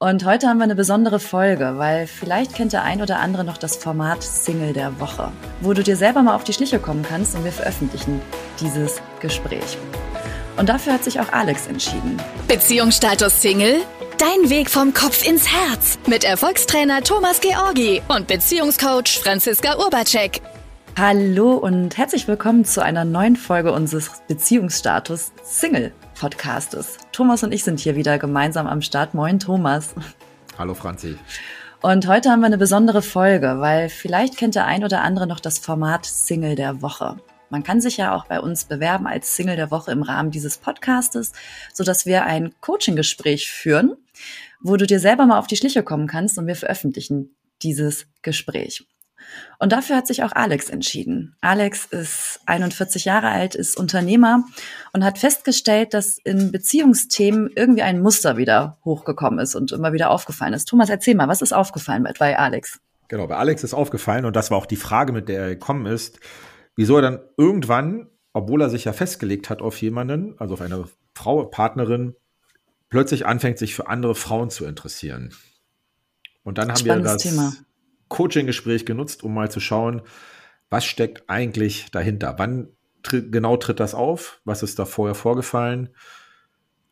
Und heute haben wir eine besondere Folge, weil vielleicht kennt der ein oder andere noch das Format Single der Woche, wo du dir selber mal auf die Schliche kommen kannst und wir veröffentlichen dieses Gespräch. Und dafür hat sich auch Alex entschieden. Beziehungsstatus Single? Dein Weg vom Kopf ins Herz mit Erfolgstrainer Thomas Georgi und Beziehungscoach Franziska Urbacek. Hallo und herzlich willkommen zu einer neuen Folge unseres Beziehungsstatus Single Podcastes. Thomas und ich sind hier wieder gemeinsam am Start. Moin, Thomas. Hallo, Franzi. Und heute haben wir eine besondere Folge, weil vielleicht kennt der ein oder andere noch das Format Single der Woche. Man kann sich ja auch bei uns bewerben als Single der Woche im Rahmen dieses Podcastes, so dass wir ein Coaching-Gespräch führen, wo du dir selber mal auf die Schliche kommen kannst und wir veröffentlichen dieses Gespräch. Und dafür hat sich auch Alex entschieden. Alex ist 41 Jahre alt, ist Unternehmer und hat festgestellt, dass in Beziehungsthemen irgendwie ein Muster wieder hochgekommen ist und immer wieder aufgefallen ist. Thomas, erzähl mal, was ist aufgefallen bei Alex? Genau, bei Alex ist aufgefallen und das war auch die Frage, mit der er gekommen ist, wieso er dann irgendwann, obwohl er sich ja festgelegt hat auf jemanden, also auf eine Frau, Partnerin, plötzlich anfängt, sich für andere Frauen zu interessieren. Und dann haben Spannendes wir das Thema. Coaching-Gespräch genutzt, um mal zu schauen, was steckt eigentlich dahinter? Wann tritt, genau tritt das auf? Was ist da vorher vorgefallen?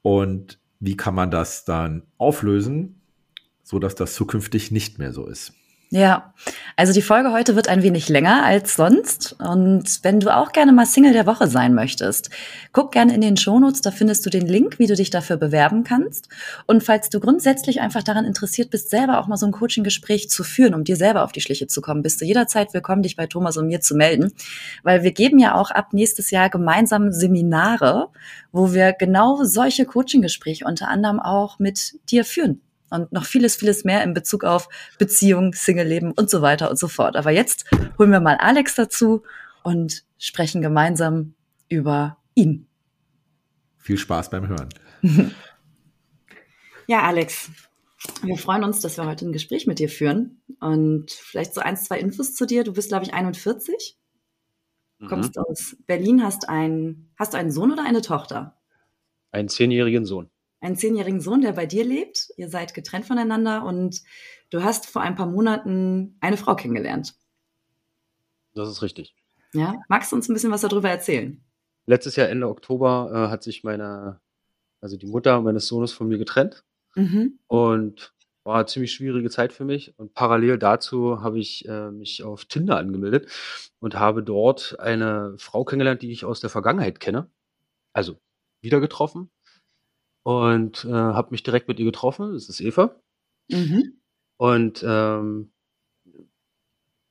Und wie kann man das dann auflösen, sodass das zukünftig nicht mehr so ist? Ja, also die Folge heute wird ein wenig länger als sonst. Und wenn du auch gerne mal Single der Woche sein möchtest, guck gerne in den Shownotes, da findest du den Link, wie du dich dafür bewerben kannst. Und falls du grundsätzlich einfach daran interessiert bist, selber auch mal so ein Coaching-Gespräch zu führen, um dir selber auf die Schliche zu kommen, bist du jederzeit willkommen, dich bei Thomas und mir zu melden. Weil wir geben ja auch ab nächstes Jahr gemeinsam Seminare, wo wir genau solche Coaching-Gespräche unter anderem auch mit dir führen und noch vieles, vieles mehr in Bezug auf Beziehung, Single-Leben und so weiter und so fort. Aber jetzt holen wir mal Alex dazu und sprechen gemeinsam über ihn. Viel Spaß beim Hören. ja, Alex, wir freuen uns, dass wir heute ein Gespräch mit dir führen und vielleicht so ein, zwei Infos zu dir. Du bist, glaube ich, 41, mhm. kommst aus Berlin, hast, ein, hast du einen Sohn oder eine Tochter? Einen zehnjährigen Sohn einen zehnjährigen Sohn, der bei dir lebt. Ihr seid getrennt voneinander und du hast vor ein paar Monaten eine Frau kennengelernt. Das ist richtig. Ja, magst du uns ein bisschen was darüber erzählen? Letztes Jahr Ende Oktober äh, hat sich meine, also die Mutter meines Sohnes von mir getrennt mhm. und war eine ziemlich schwierige Zeit für mich. Und parallel dazu habe ich äh, mich auf Tinder angemeldet und habe dort eine Frau kennengelernt, die ich aus der Vergangenheit kenne. Also wieder getroffen und äh, habe mich direkt mit ihr getroffen. Das ist Eva. Mhm. Und ähm,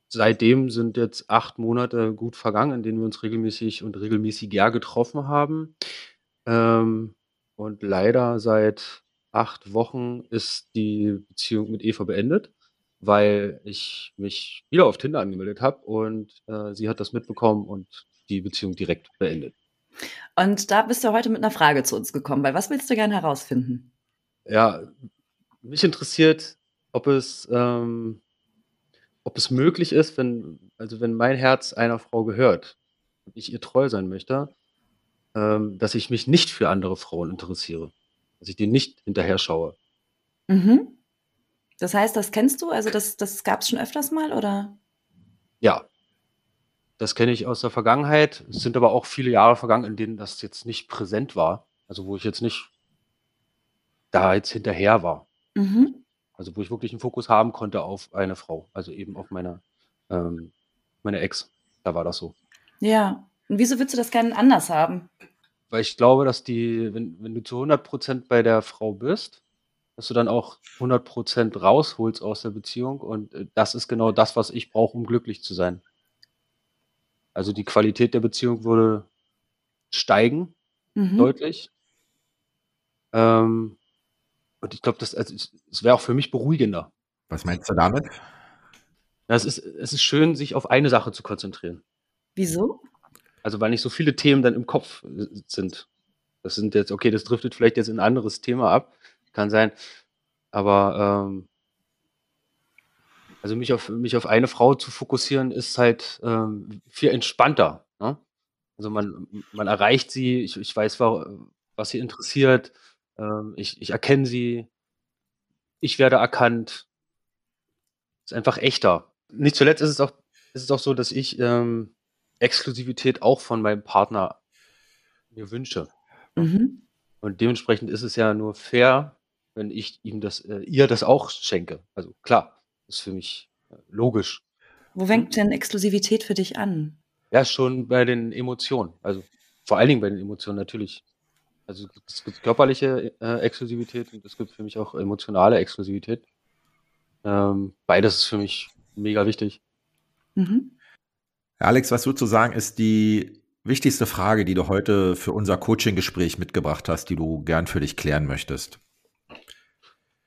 seitdem sind jetzt acht Monate gut vergangen, in denen wir uns regelmäßig und regelmäßiger getroffen haben. Ähm, und leider seit acht Wochen ist die Beziehung mit Eva beendet, weil ich mich wieder auf Tinder angemeldet habe und äh, sie hat das mitbekommen und die Beziehung direkt beendet. Und da bist du heute mit einer Frage zu uns gekommen, weil was willst du gerne herausfinden? Ja, mich interessiert, ob es, ähm, ob es möglich ist, wenn, also wenn mein Herz einer Frau gehört und ich ihr treu sein möchte, ähm, dass ich mich nicht für andere Frauen interessiere, dass ich denen nicht hinterher schaue. Mhm. Das heißt, das kennst du? Also das, das gab es schon öfters mal, oder? Ja, das kenne ich aus der Vergangenheit. Es sind aber auch viele Jahre vergangen, in denen das jetzt nicht präsent war. Also wo ich jetzt nicht da jetzt hinterher war. Mhm. Also wo ich wirklich einen Fokus haben konnte auf eine Frau. Also eben auf meine, ähm, meine Ex. Da war das so. Ja. Und wieso würdest du das gerne anders haben? Weil ich glaube, dass die, wenn, wenn du zu 100% bei der Frau bist, dass du dann auch 100% rausholst aus der Beziehung. Und äh, das ist genau das, was ich brauche, um glücklich zu sein. Also die Qualität der Beziehung würde steigen, mhm. deutlich. Ähm, und ich glaube, das, also, das wäre auch für mich beruhigender. Was meinst du damit? Ja, es, ist, es ist schön, sich auf eine Sache zu konzentrieren. Wieso? Also, weil nicht so viele Themen dann im Kopf äh, sind. Das sind jetzt, okay, das driftet vielleicht jetzt in ein anderes Thema ab. Kann sein. Aber ähm, also mich auf, mich auf eine Frau zu fokussieren, ist halt ähm, viel entspannter. Ne? Also man, man erreicht sie, ich, ich weiß, was sie interessiert, ähm, ich, ich erkenne sie. ich werde erkannt. Ist einfach echter. Nicht zuletzt ist es auch, ist es auch so, dass ich ähm, Exklusivität auch von meinem Partner mir wünsche. Mhm. Und dementsprechend ist es ja nur fair, wenn ich ihm das, äh, ihr das auch schenke. Also klar, ist für mich äh, logisch. Wo fängt denn Exklusivität für dich an? Ja, schon bei den Emotionen. Also vor allen Dingen bei den Emotionen natürlich. Also es gibt körperliche äh, Exklusivität und es gibt für mich auch emotionale Exklusivität. Ähm, beides ist für mich mega wichtig. Mhm. Alex, was würdest du sagen, ist die wichtigste Frage, die du heute für unser Coaching-Gespräch mitgebracht hast, die du gern für dich klären möchtest?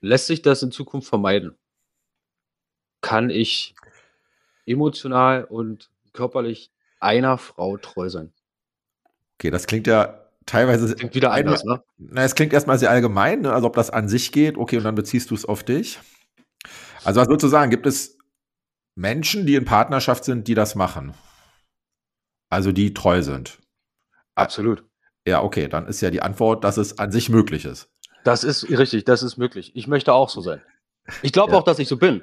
Lässt sich das in Zukunft vermeiden? Kann ich emotional und körperlich einer Frau treu sein? Okay, das klingt ja teilweise. Klingt wieder anders, ne? Na, es klingt erstmal sehr allgemein, ne? also ob das an sich geht, okay, und dann beziehst du es auf dich. Also was würdest du sagen, gibt es Menschen, die in Partnerschaft sind, die das machen? Also die treu sind? Absolut. Ja, okay, dann ist ja die Antwort, dass es an sich möglich ist. Das ist richtig, das ist möglich. Ich möchte auch so sein. Ich glaube ja. auch, dass ich so bin.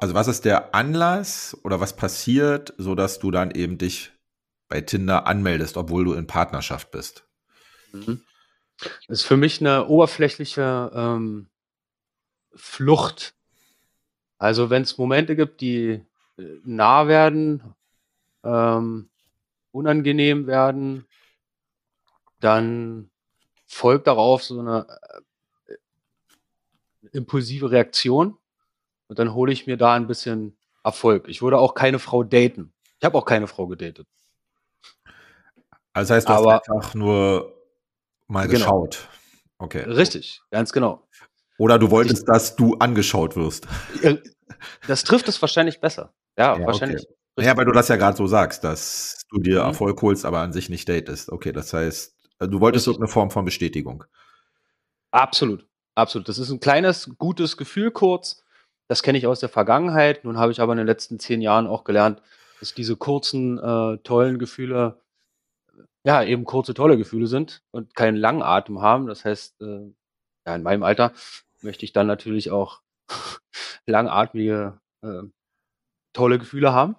Also was ist der Anlass oder was passiert, so dass du dann eben dich bei Tinder anmeldest, obwohl du in Partnerschaft bist? Mhm. Das ist für mich eine oberflächliche ähm, Flucht. Also wenn es Momente gibt, die äh, nah werden, ähm, unangenehm werden, dann folgt darauf so eine äh, impulsive Reaktion und dann hole ich mir da ein bisschen Erfolg. Ich würde auch keine Frau daten. Ich habe auch keine Frau gedatet. Also heißt, du Aber, hast einfach nur mal genau. geschaut. Okay. Richtig, ganz genau. Oder du wolltest, ich, dass du angeschaut wirst. Das trifft es wahrscheinlich besser. Ja, ja wahrscheinlich. Okay. Ja, weil du das ja gerade so sagst, dass du dir mhm. Erfolg holst, aber an sich nicht datest. Okay, das heißt, äh, du wolltest irgendeine Form von Bestätigung. Absolut, absolut. Das ist ein kleines, gutes Gefühl kurz, das kenne ich aus der Vergangenheit. Nun habe ich aber in den letzten zehn Jahren auch gelernt, dass diese kurzen, äh, tollen Gefühle, ja, eben kurze, tolle Gefühle sind und keinen langen Atem haben. Das heißt, äh, ja, in meinem Alter möchte ich dann natürlich auch langatmige, äh, tolle Gefühle haben.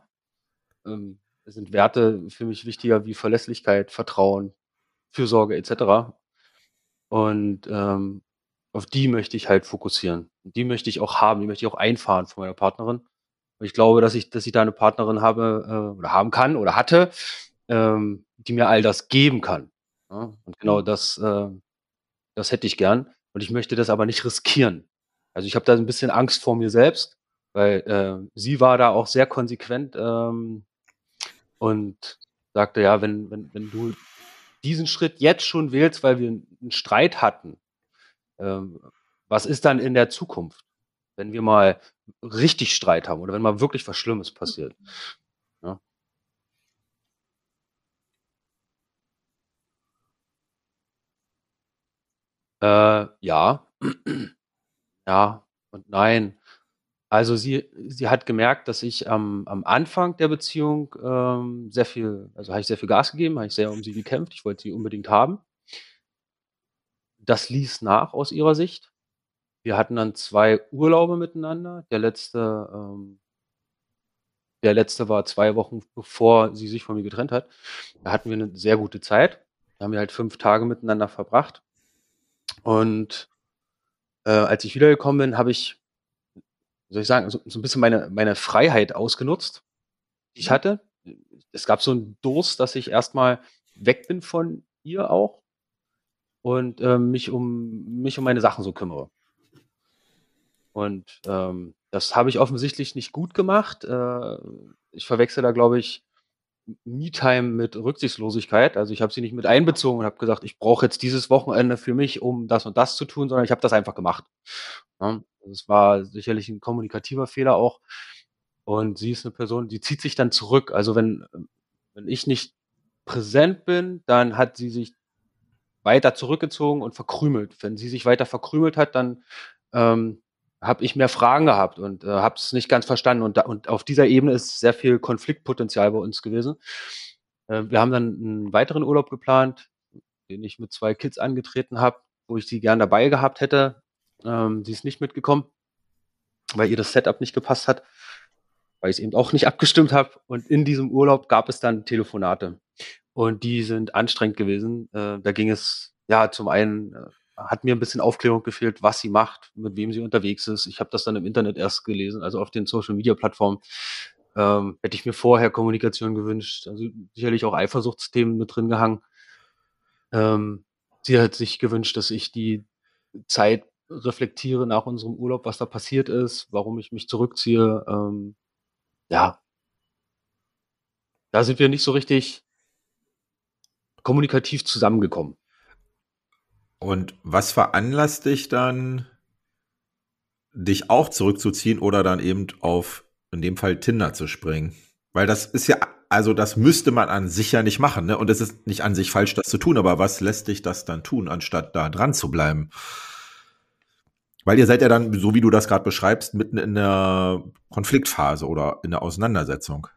Ähm, es sind Werte für mich wichtiger wie Verlässlichkeit, Vertrauen, Fürsorge etc. Und ähm, auf die möchte ich halt fokussieren. Die möchte ich auch haben, die möchte ich auch einfahren von meiner Partnerin. Und ich glaube, dass ich, dass ich da eine Partnerin habe äh, oder haben kann oder hatte, ähm, die mir all das geben kann. Ja? Und genau mhm. das, äh, das hätte ich gern. Und ich möchte das aber nicht riskieren. Also ich habe da ein bisschen Angst vor mir selbst, weil äh, sie war da auch sehr konsequent ähm, und sagte, ja, wenn, wenn, wenn du diesen Schritt jetzt schon wählst, weil wir einen Streit hatten, was ist dann in der Zukunft, wenn wir mal richtig Streit haben oder wenn mal wirklich was Schlimmes passiert? Ja. Äh, ja. ja und nein. Also sie, sie hat gemerkt, dass ich am, am Anfang der Beziehung ähm, sehr viel, also habe ich sehr viel Gas gegeben, habe ich sehr um sie gekämpft, ich wollte sie unbedingt haben das ließ nach aus ihrer Sicht. Wir hatten dann zwei Urlaube miteinander. Der letzte, ähm, der letzte war zwei Wochen bevor sie sich von mir getrennt hat. Da hatten wir eine sehr gute Zeit. Da haben wir halt fünf Tage miteinander verbracht. Und äh, als ich wiedergekommen bin, habe ich soll ich sagen, so, so ein bisschen meine, meine Freiheit ausgenutzt, die ich hatte. Es gab so einen Durst, dass ich erstmal weg bin von ihr auch und äh, mich um mich um meine Sachen so kümmere. Und ähm, das habe ich offensichtlich nicht gut gemacht. Äh, ich verwechsel da, glaube ich, Me-Time mit Rücksichtslosigkeit. Also ich habe sie nicht mit einbezogen und habe gesagt, ich brauche jetzt dieses Wochenende für mich, um das und das zu tun, sondern ich habe das einfach gemacht. Ja, das war sicherlich ein kommunikativer Fehler auch. Und sie ist eine Person, die zieht sich dann zurück. Also wenn, wenn ich nicht präsent bin, dann hat sie sich weiter zurückgezogen und verkrümelt. Wenn sie sich weiter verkrümelt hat, dann ähm, habe ich mehr Fragen gehabt und äh, habe es nicht ganz verstanden. Und, da, und auf dieser Ebene ist sehr viel Konfliktpotenzial bei uns gewesen. Äh, wir haben dann einen weiteren Urlaub geplant, den ich mit zwei Kids angetreten habe, wo ich sie gern dabei gehabt hätte. Ähm, sie ist nicht mitgekommen, weil ihr das Setup nicht gepasst hat, weil ich es eben auch nicht abgestimmt habe. Und in diesem Urlaub gab es dann Telefonate. Und die sind anstrengend gewesen. Äh, da ging es ja zum einen äh, hat mir ein bisschen Aufklärung gefehlt, was sie macht, mit wem sie unterwegs ist. Ich habe das dann im Internet erst gelesen, also auf den Social-Media-Plattformen. Ähm, hätte ich mir vorher Kommunikation gewünscht, also sicherlich auch Eifersuchtsthemen mit drin gehangen. Ähm, sie hat sich gewünscht, dass ich die Zeit reflektiere nach unserem Urlaub, was da passiert ist, warum ich mich zurückziehe. Ähm, ja, da sind wir nicht so richtig kommunikativ zusammengekommen. Und was veranlasst dich dann, dich auch zurückzuziehen oder dann eben auf, in dem Fall, Tinder zu springen? Weil das ist ja, also das müsste man an sich ja nicht machen, ne? Und es ist nicht an sich falsch, das zu tun, aber was lässt dich das dann tun, anstatt da dran zu bleiben? Weil ihr seid ja dann, so wie du das gerade beschreibst, mitten in der Konfliktphase oder in der Auseinandersetzung.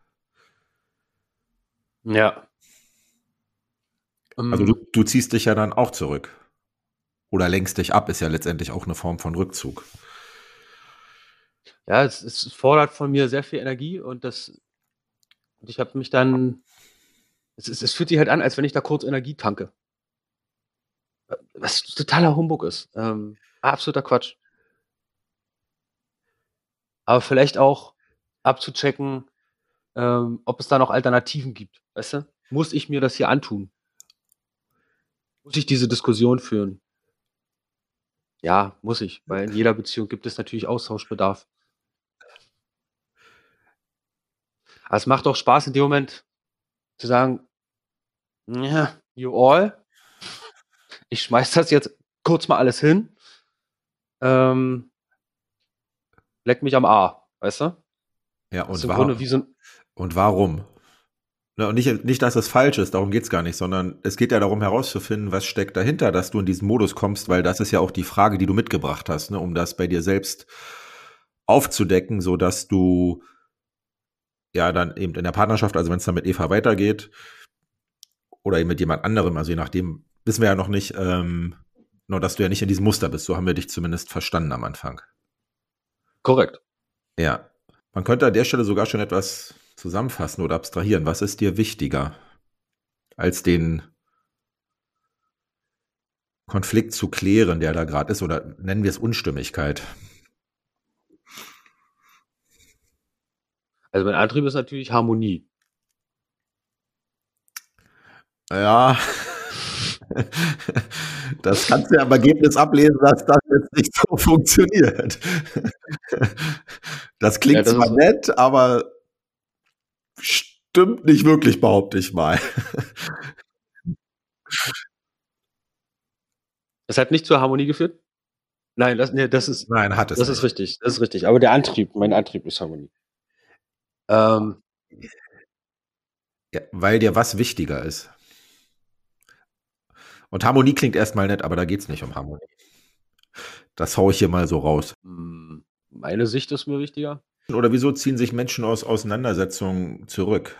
Ja. Also du, du ziehst dich ja dann auch zurück oder lenkst dich ab, ist ja letztendlich auch eine Form von Rückzug. Ja, es, es fordert von mir sehr viel Energie und das, und ich habe mich dann, es, es, es fühlt sich halt an, als wenn ich da kurz Energie tanke. Was totaler Humbug ist. Ähm, absoluter Quatsch. Aber vielleicht auch abzuchecken, ähm, ob es da noch Alternativen gibt. Weißt du? Muss ich mir das hier antun? Muss ich diese Diskussion führen? Ja, muss ich, weil in jeder Beziehung gibt es natürlich Austauschbedarf. Aber es macht auch Spaß in dem Moment zu sagen, ja, you all, ich schmeiß das jetzt kurz mal alles hin, ähm, leck mich am A, weißt du? Ja, und, warum? So und warum? Ne, und nicht, nicht, dass es falsch ist, darum geht's gar nicht, sondern es geht ja darum herauszufinden, was steckt dahinter, dass du in diesen Modus kommst, weil das ist ja auch die Frage, die du mitgebracht hast, ne, um das bei dir selbst aufzudecken, so dass du ja dann eben in der Partnerschaft, also wenn es dann mit Eva weitergeht oder eben mit jemand anderem, also je nachdem, wissen wir ja noch nicht, ähm, nur dass du ja nicht in diesem Muster bist, so haben wir dich zumindest verstanden am Anfang. Korrekt. Ja. Man könnte an der Stelle sogar schon etwas zusammenfassen oder abstrahieren? Was ist dir wichtiger, als den Konflikt zu klären, der da gerade ist, oder nennen wir es Unstimmigkeit? Also mein Antrieb ist natürlich Harmonie. Ja, das kannst du ja im Ergebnis ablesen, dass das jetzt nicht so funktioniert. Das klingt ja, das zwar nett, aber stimmt nicht wirklich, behaupte ich mal. Es hat nicht zur Harmonie geführt? Nein, das, nee, das ist. Nein, hat es. Das nicht. ist richtig. Das ist richtig. Aber der Antrieb, mein Antrieb ist Harmonie. Ähm, ja, weil dir was wichtiger ist. Und Harmonie klingt erstmal nett, aber da geht es nicht um Harmonie. Das haue ich hier mal so raus. Hm, meine Sicht ist mir wichtiger. Oder wieso ziehen sich Menschen aus Auseinandersetzungen zurück?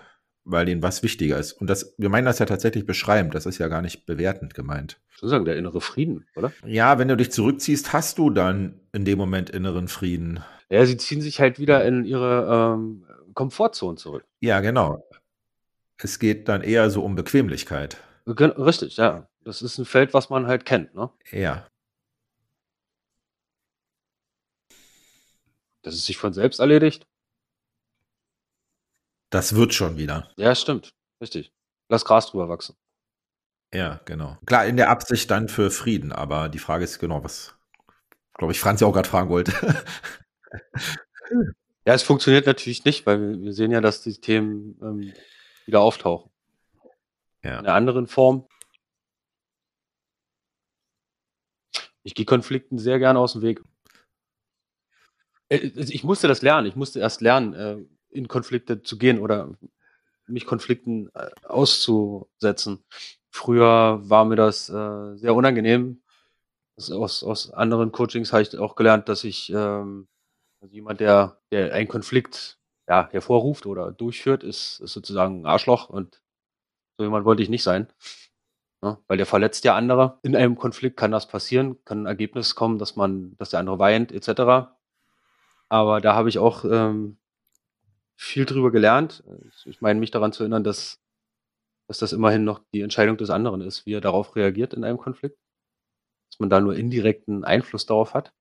Weil ihnen was wichtiger ist. Und das, wir meinen das ja tatsächlich beschreibend, das ist ja gar nicht bewertend gemeint. Ich würde sagen, der innere Frieden, oder? Ja, wenn du dich zurückziehst, hast du dann in dem Moment inneren Frieden. Ja, sie ziehen sich halt wieder in ihre ähm, Komfortzone zurück. Ja, genau. Es geht dann eher so um Bequemlichkeit. Richtig, ja. Das ist ein Feld, was man halt kennt, ne? Ja. Dass es sich von selbst erledigt. Das wird schon wieder. Ja, stimmt. Richtig. Lass Gras drüber wachsen. Ja, genau. Klar, in der Absicht dann für Frieden, aber die Frage ist genau, was, glaube ich, Franz ja auch gerade fragen wollte. ja, es funktioniert natürlich nicht, weil wir sehen ja, dass die Themen ähm, wieder auftauchen. Ja. In einer anderen Form. Ich gehe Konflikten sehr gerne aus dem Weg. Äh, also ich musste das lernen. Ich musste erst lernen, äh, in Konflikte zu gehen oder mich Konflikten äh, auszusetzen. Früher war mir das sehr unangenehm. aus, aus anderen Coachings habe ich auch gelernt, dass ich ähm, also jemand, der, der einen Konflikt ja, hervorruft oder durchführt, ist, ist sozusagen ein Arschloch und so jemand wollte ich nicht sein. Ja, weil der verletzt ja andere. In einem Konflikt kann das passieren, kann ein Ergebnis kommen, dass man, dass der andere weint, etc. Aber da habe ich auch ähm, viel drüber gelernt. Ich meine, mich daran zu erinnern, dass, dass das immerhin noch die Entscheidung des anderen ist, wie er darauf reagiert in einem Konflikt. Dass man da nur indirekten Einfluss darauf hat.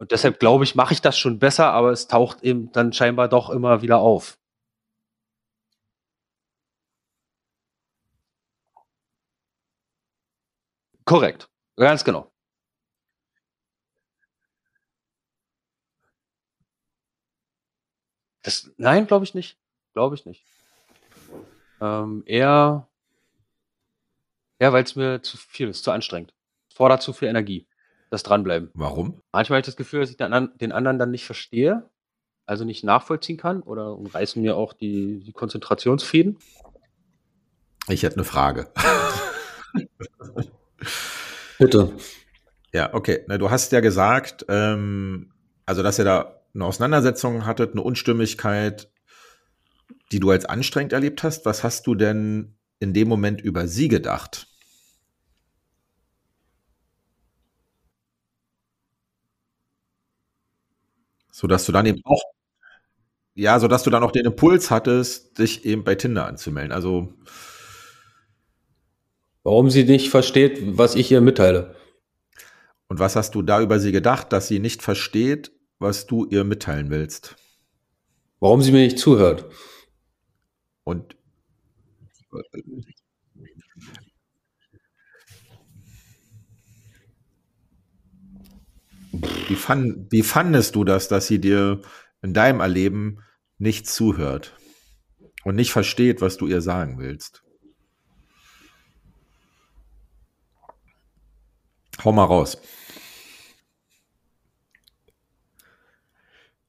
Und deshalb glaube ich, mache ich das schon besser, aber es taucht eben dann scheinbar doch immer wieder auf. Korrekt, ganz genau. Das, nein, glaube ich nicht. Glaube ich nicht. Ähm, eher, ja, weil es mir zu viel ist, zu anstrengend. Es fordert zu viel Energie, das Dranbleiben. Warum? Manchmal habe ich das Gefühl, dass ich den, den anderen dann nicht verstehe, also nicht nachvollziehen kann oder reißen mir auch die, die Konzentrationsfäden. Ich hätte eine Frage. Bitte. Ja, okay. Na, du hast ja gesagt, ähm, also dass ihr da eine Auseinandersetzung hattet, eine Unstimmigkeit, die du als anstrengend erlebt hast. Was hast du denn in dem Moment über sie gedacht? So dass du dann eben auch, ja, so dass du dann auch den Impuls hattest, dich eben bei Tinder anzumelden. Also, Warum sie nicht versteht, was ich ihr mitteile. Und was hast du da über sie gedacht, dass sie nicht versteht, was du ihr mitteilen willst? Warum sie mir nicht zuhört. Und wie, fand, wie fandest du das, dass sie dir in deinem Erleben nicht zuhört und nicht versteht, was du ihr sagen willst? Hau mal raus.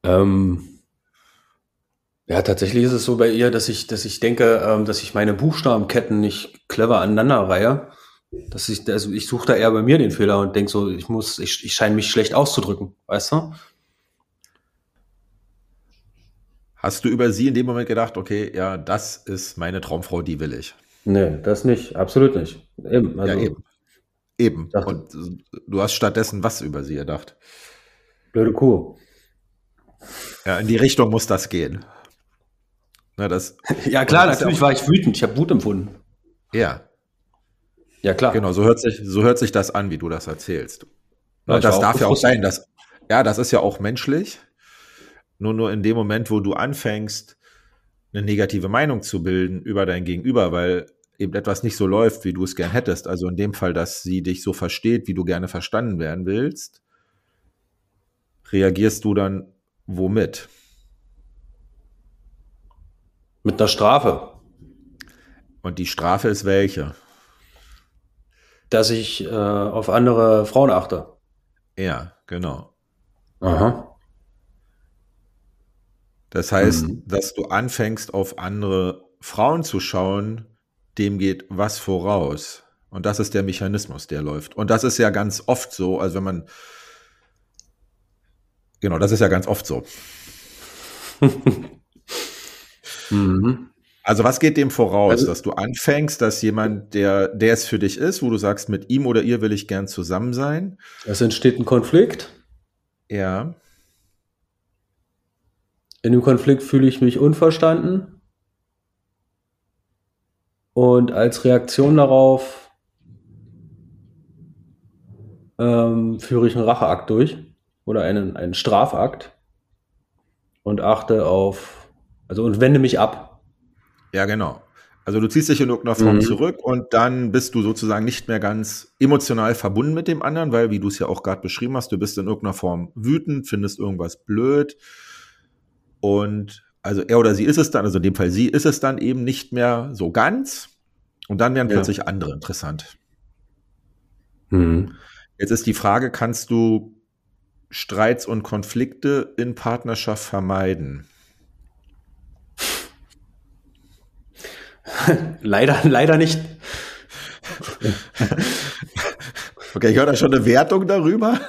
Ähm, ja, tatsächlich ist es so bei ihr, dass ich, dass ich denke, ähm, dass ich meine Buchstabenketten nicht clever aneinander reihe. Dass ich, also ich suche da eher bei mir den Fehler und denke so, ich muss, ich, ich scheine mich schlecht auszudrücken, weißt du? Hast du über sie in dem Moment gedacht, okay, ja, das ist meine Traumfrau, die will ich? Nee, das nicht, absolut nicht. Eben, also, ja, eben. Eben. Und du hast stattdessen was über sie gedacht? Blöde Kuh. Ja, in die Richtung muss das gehen. Na, das, ja, klar, natürlich war ich wütend. Ich habe Wut empfunden. Ja. Ja, klar. Genau, so hört sich, so hört sich das an, wie du das erzählst. Ja, Und das darf ja auch sein, dass, ja, das ist ja auch menschlich. Nur, nur in dem Moment, wo du anfängst, eine negative Meinung zu bilden über dein Gegenüber, weil eben etwas nicht so läuft, wie du es gern hättest. Also in dem Fall, dass sie dich so versteht, wie du gerne verstanden werden willst, reagierst du dann womit? Mit einer Strafe. Und die Strafe ist welche? Dass ich äh, auf andere Frauen achte. Ja, genau. Aha. Das heißt, mhm. dass du anfängst, auf andere Frauen zu schauen, dem geht was voraus. Und das ist der Mechanismus, der läuft. Und das ist ja ganz oft so, also wenn man, genau, das ist ja ganz oft so. mhm. Also was geht dem voraus, also, dass du anfängst, dass jemand, der, der es für dich ist, wo du sagst, mit ihm oder ihr will ich gern zusammen sein. Es entsteht ein Konflikt. Ja. In dem Konflikt fühle ich mich unverstanden. Und als Reaktion darauf ähm, führe ich einen Racheakt durch oder einen, einen Strafakt und achte auf, also und wende mich ab. Ja, genau. Also du ziehst dich in irgendeiner Form mhm. zurück und dann bist du sozusagen nicht mehr ganz emotional verbunden mit dem anderen, weil, wie du es ja auch gerade beschrieben hast, du bist in irgendeiner Form wütend, findest irgendwas blöd und also er oder sie ist es dann, also in dem Fall sie ist es dann eben nicht mehr so ganz und dann werden ja. plötzlich andere interessant. Mhm. Jetzt ist die Frage, kannst du Streits und Konflikte in Partnerschaft vermeiden? leider, leider nicht. okay, ich höre da schon eine Wertung darüber.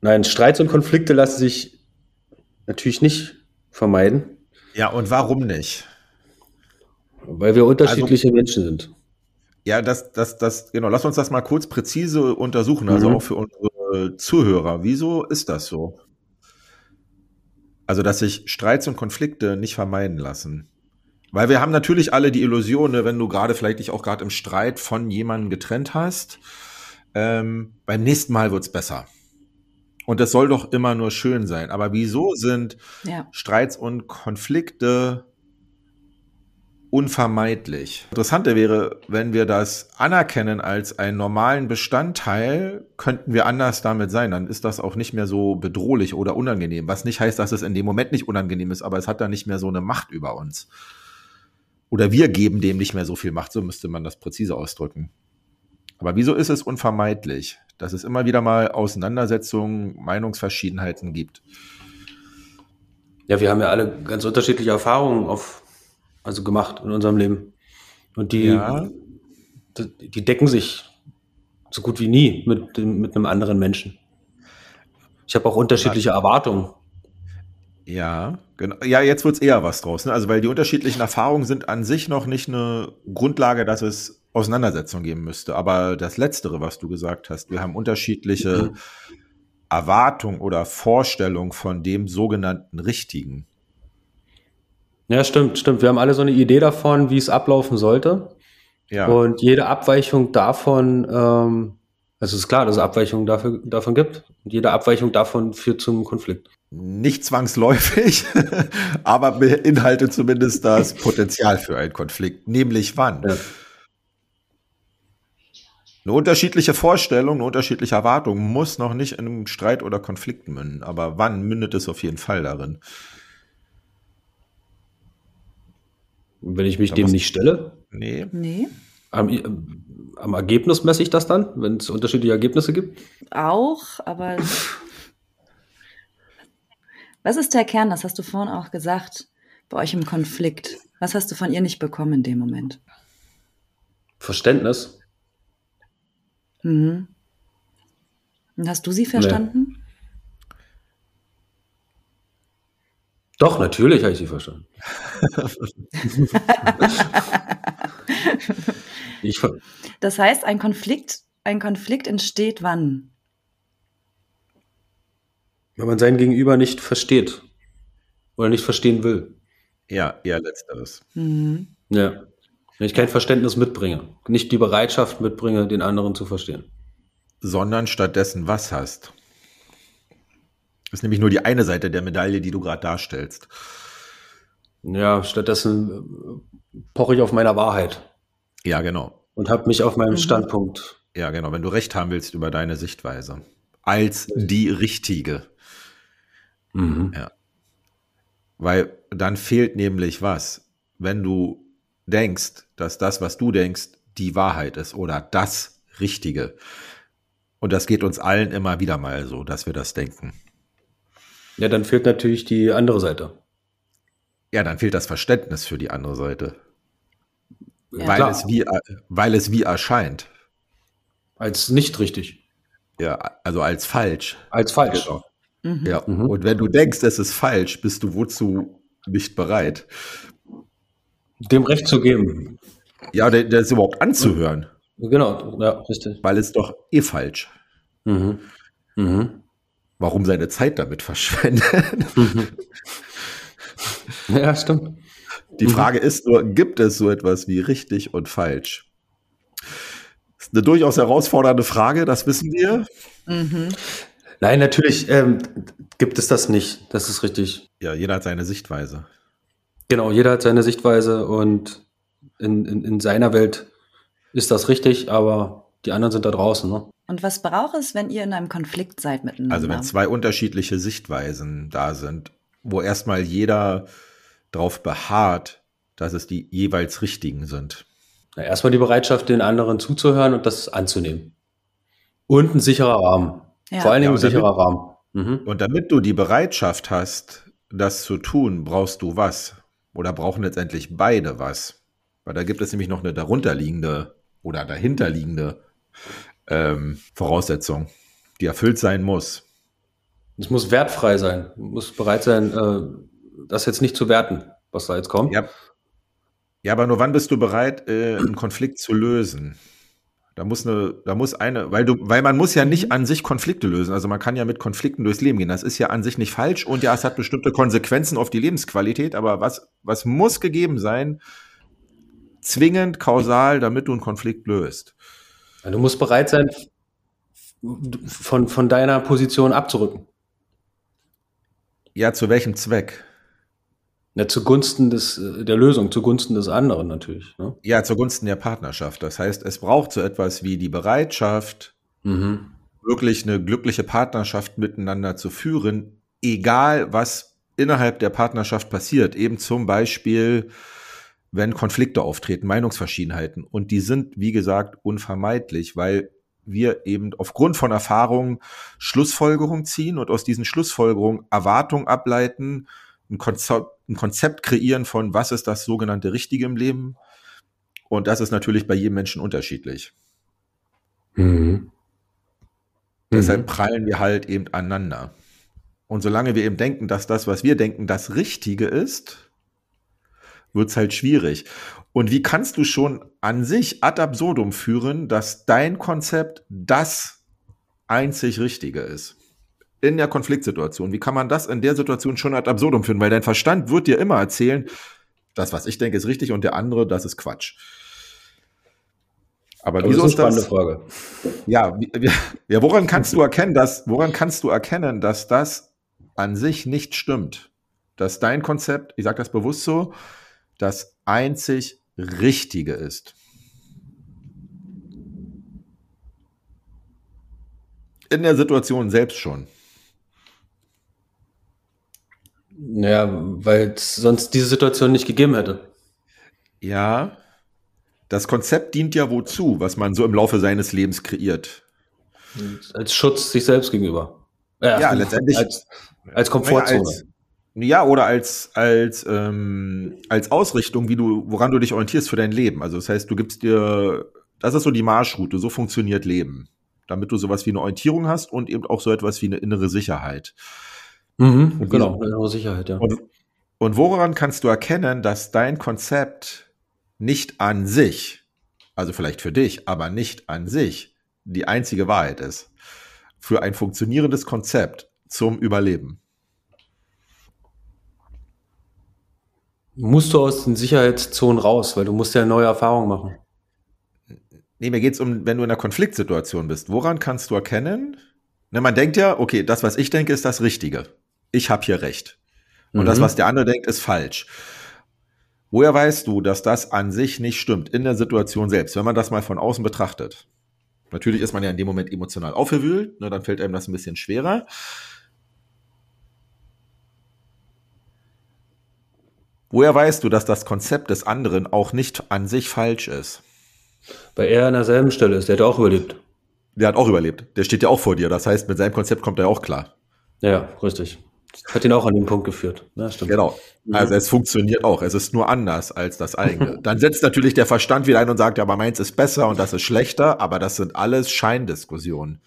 Nein, Streits und Konflikte lassen sich natürlich nicht vermeiden. Ja, und warum nicht? Weil wir unterschiedliche also, Menschen sind. Ja, das, das, das, genau, lass uns das mal kurz präzise untersuchen, also mhm. auch für unsere Zuhörer. Wieso ist das so? Also, dass sich Streits und Konflikte nicht vermeiden lassen. Weil wir haben natürlich alle die Illusion, ne, wenn du gerade vielleicht dich auch gerade im Streit von jemandem getrennt hast, ähm, beim nächsten Mal wird's besser. Und das soll doch immer nur schön sein. Aber wieso sind ja. Streits und Konflikte unvermeidlich. Interessante wäre, wenn wir das anerkennen als einen normalen Bestandteil, könnten wir anders damit sein. Dann ist das auch nicht mehr so bedrohlich oder unangenehm. Was nicht heißt, dass es in dem Moment nicht unangenehm ist, aber es hat dann nicht mehr so eine Macht über uns. Oder wir geben dem nicht mehr so viel Macht, so müsste man das präzise ausdrücken. Aber wieso ist es unvermeidlich, dass es immer wieder mal Auseinandersetzungen, Meinungsverschiedenheiten gibt? Ja, wir haben ja alle ganz unterschiedliche Erfahrungen auf also gemacht in unserem Leben. Und die, ja. die, decken sich so gut wie nie mit, mit einem anderen Menschen. Ich habe auch unterschiedliche Erwartungen. Ja, genau. Ja, jetzt wird's eher was draus. Ne? Also, weil die unterschiedlichen Erfahrungen sind an sich noch nicht eine Grundlage, dass es Auseinandersetzungen geben müsste. Aber das Letztere, was du gesagt hast, wir haben unterschiedliche mhm. Erwartungen oder Vorstellungen von dem sogenannten Richtigen. Ja, stimmt, stimmt. Wir haben alle so eine Idee davon, wie es ablaufen sollte. Ja. Und jede Abweichung davon, ähm, also es ist klar, dass es Abweichungen dafür, davon gibt. Und jede Abweichung davon führt zum Konflikt. Nicht zwangsläufig, aber beinhaltet zumindest das Potenzial für einen Konflikt. Nämlich wann? Ja. Eine unterschiedliche Vorstellung, eine unterschiedliche Erwartung muss noch nicht in einem Streit oder Konflikt münden. Aber wann mündet es auf jeden Fall darin? Und wenn ich mich dem nicht stelle? Nee. Nee. Am, am Ergebnis messe ich das dann, wenn es unterschiedliche Ergebnisse gibt? Auch, aber was ist der Kern? Das hast du vorhin auch gesagt, bei euch im Konflikt. Was hast du von ihr nicht bekommen in dem Moment? Verständnis. Mhm. Und hast du sie verstanden? Nee. Doch, natürlich habe ich sie verstanden. ich ver das heißt, ein Konflikt, ein Konflikt entsteht wann? Wenn man sein Gegenüber nicht versteht oder nicht verstehen will. Ja, eher letzteres. Mhm. Ja. Wenn ich kein Verständnis mitbringe, nicht die Bereitschaft mitbringe, den anderen zu verstehen. Sondern stattdessen was hast. Das ist nämlich nur die eine Seite der Medaille, die du gerade darstellst. Ja, stattdessen äh, poche ich auf meiner Wahrheit. Ja, genau. Und habe mich auf meinem mhm. Standpunkt. Ja, genau, wenn du recht haben willst über deine Sichtweise. Als die richtige. Mhm. Ja. Weil dann fehlt nämlich was. Wenn du denkst, dass das, was du denkst, die Wahrheit ist oder das Richtige. Und das geht uns allen immer wieder mal so, dass wir das denken. Ja, dann fehlt natürlich die andere Seite. Ja, dann fehlt das Verständnis für die andere Seite. Ja, weil, es wie, weil es wie erscheint. Als nicht richtig. Ja, also als falsch. Als falsch. Genau. Mhm. Ja, mhm. und wenn du denkst, es ist falsch, bist du wozu nicht bereit? Dem Recht zu geben. Ja, das überhaupt anzuhören. Genau, ja, richtig. Weil es doch eh falsch. Mhm. Mhm warum seine Zeit damit verschwendet. ja, stimmt. Die Frage ist nur, gibt es so etwas wie richtig und falsch? Eine durchaus herausfordernde Frage, das wissen wir. Mhm. Nein, natürlich ähm, gibt es das nicht. Das ist richtig. Ja, jeder hat seine Sichtweise. Genau, jeder hat seine Sichtweise und in, in, in seiner Welt ist das richtig, aber die anderen sind da draußen. Ne? Und was braucht es, wenn ihr in einem Konflikt seid miteinander? Also wenn zwei unterschiedliche Sichtweisen da sind, wo erstmal jeder darauf beharrt, dass es die jeweils richtigen sind. Na, erstmal die Bereitschaft, den anderen zuzuhören und das anzunehmen. Und ein sicherer Rahmen. Ja. Vor allen Dingen ja, ein sicherer damit, Rahmen. Mhm. Und damit du die Bereitschaft hast, das zu tun, brauchst du was? Oder brauchen letztendlich beide was? Weil da gibt es nämlich noch eine darunterliegende oder dahinterliegende ähm, Voraussetzung, die erfüllt sein muss. Es muss wertfrei sein. Du musst bereit sein, äh, das jetzt nicht zu werten, was da jetzt kommt. Ja, ja aber nur wann bist du bereit, äh, einen Konflikt zu lösen? Da muss eine, da muss eine, weil du, weil man muss ja nicht an sich Konflikte lösen. Also man kann ja mit Konflikten durchs Leben gehen. Das ist ja an sich nicht falsch und ja, es hat bestimmte Konsequenzen auf die Lebensqualität. Aber was, was muss gegeben sein, zwingend kausal, damit du einen Konflikt löst? Du musst bereit sein, von, von deiner Position abzurücken. Ja, zu welchem Zweck? Ja, zugunsten des, der Lösung, zugunsten des anderen natürlich. Ne? Ja, zugunsten der Partnerschaft. Das heißt, es braucht so etwas wie die Bereitschaft, mhm. wirklich eine glückliche Partnerschaft miteinander zu führen, egal was innerhalb der Partnerschaft passiert. Eben zum Beispiel, wenn Konflikte auftreten, Meinungsverschiedenheiten. Und die sind, wie gesagt, unvermeidlich, weil wir eben aufgrund von Erfahrungen Schlussfolgerungen ziehen und aus diesen Schlussfolgerungen Erwartungen ableiten, ein Konzept, ein Konzept kreieren von, was ist das sogenannte Richtige im Leben. Und das ist natürlich bei jedem Menschen unterschiedlich. Mhm. Deshalb mhm. prallen wir halt eben aneinander. Und solange wir eben denken, dass das, was wir denken, das Richtige ist, wird es halt schwierig. Und wie kannst du schon an sich ad absurdum führen, dass dein Konzept das einzig Richtige ist? In der Konfliktsituation. Wie kann man das in der Situation schon ad absurdum führen? Weil dein Verstand wird dir immer erzählen, das, was ich denke, ist richtig und der andere, das ist Quatsch. Aber, Aber wieso das ist eine das? Frage. Ja, ja, woran kannst du erkennen, dass, woran kannst du erkennen, dass das an sich nicht stimmt? Dass dein Konzept, ich sage das bewusst so, das einzig Richtige ist. In der Situation selbst schon. Ja, weil es sonst diese Situation nicht gegeben hätte. Ja, das Konzept dient ja wozu, was man so im Laufe seines Lebens kreiert. Als Schutz sich selbst gegenüber. Ja, ja letztendlich. Als, als Komfortzone. Als, ja, oder als, als, ähm, als Ausrichtung, wie du, woran du dich orientierst für dein Leben. Also das heißt, du gibst dir, das ist so die Marschroute, so funktioniert Leben. Damit du sowas wie eine Orientierung hast und eben auch so etwas wie eine innere Sicherheit. Mhm, genau, eine innere Sicherheit, ja. Und, und woran kannst du erkennen, dass dein Konzept nicht an sich, also vielleicht für dich, aber nicht an sich, die einzige Wahrheit ist? Für ein funktionierendes Konzept zum Überleben. Musst du aus den Sicherheitszonen raus, weil du musst ja neue Erfahrungen machen. Nee, mir geht's um, wenn du in einer Konfliktsituation bist. Woran kannst du erkennen? Ne, man denkt ja, okay, das, was ich denke, ist das Richtige. Ich habe hier recht. Und mhm. das, was der andere denkt, ist falsch. Woher weißt du, dass das an sich nicht stimmt in der Situation selbst, wenn man das mal von außen betrachtet? Natürlich ist man ja in dem Moment emotional aufgewühlt, ne, dann fällt einem das ein bisschen schwerer. Woher weißt du, dass das Konzept des anderen auch nicht an sich falsch ist? Weil er an derselben Stelle ist, der hat auch überlebt. Der hat auch überlebt. Der steht ja auch vor dir. Das heißt, mit seinem Konzept kommt er auch klar. Ja, richtig. Hat ihn auch an den Punkt geführt. Ja, stimmt. Genau. Also es funktioniert auch. Es ist nur anders als das eigene. Dann setzt natürlich der Verstand wieder ein und sagt, ja, aber meins ist besser und das ist schlechter, aber das sind alles Scheindiskussionen.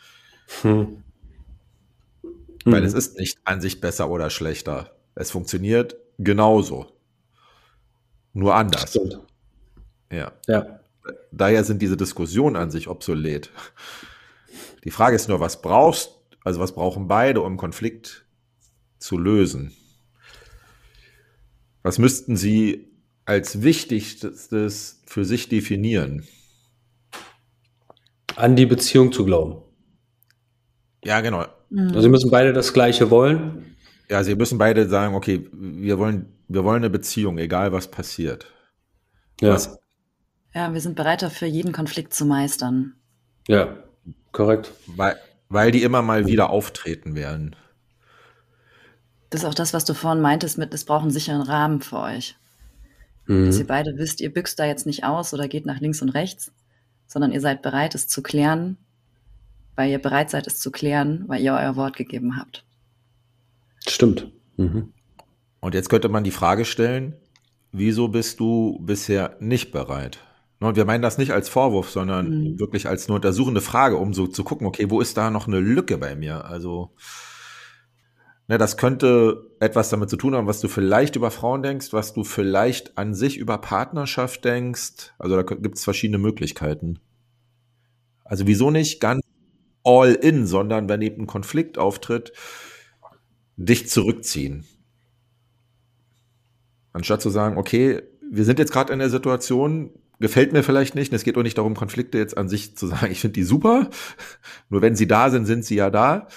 Hm. Weil hm. es ist nicht an sich besser oder schlechter. Es funktioniert genauso. Nur anders. Stimmt. Ja. ja. Daher sind diese Diskussionen an sich obsolet. Die Frage ist nur, was brauchst, also was brauchen beide, um Konflikt zu lösen? Was müssten sie als wichtigstes für sich definieren? An die Beziehung zu glauben. Ja, genau. Also sie müssen beide das Gleiche wollen. Ja, sie müssen beide sagen, okay, wir wollen, wir wollen eine Beziehung, egal was passiert. Ja. Was, Ja, wir sind bereit dafür, jeden Konflikt zu meistern. Ja, korrekt. weil, weil die immer mal wieder auftreten werden. Das ist auch das, was du vorhin meintest mit, es braucht einen sicheren Rahmen für euch. Mhm. Dass ihr beide wisst, ihr büchst da jetzt nicht aus oder geht nach links und rechts, sondern ihr seid bereit, es zu klären, weil ihr bereit seid, es zu klären, weil ihr euer Wort gegeben habt. Stimmt. Mhm. Und jetzt könnte man die Frage stellen, wieso bist du bisher nicht bereit? Ne, Und wir meinen das nicht als Vorwurf, sondern Mhm. wirklich als eine untersuchende Frage, um so zu gucken, okay, wo ist da noch eine Lücke bei mir? Also, ne, das könnte etwas damit zu tun haben, was du vielleicht über Frauen denkst, was du vielleicht an sich über Partnerschaft denkst. Also da gibt es verschiedene Möglichkeiten. Also wieso nicht ganz all in, sondern wenn eben ein Konflikt auftritt, dich zurückziehen. Anstatt zu sagen, okay, wir sind jetzt gerade in der Situation, gefällt mir vielleicht nicht. und Es geht auch nicht darum, Konflikte jetzt an sich zu sagen, ich finde die super. Nur wenn sie da sind, sind sie ja da.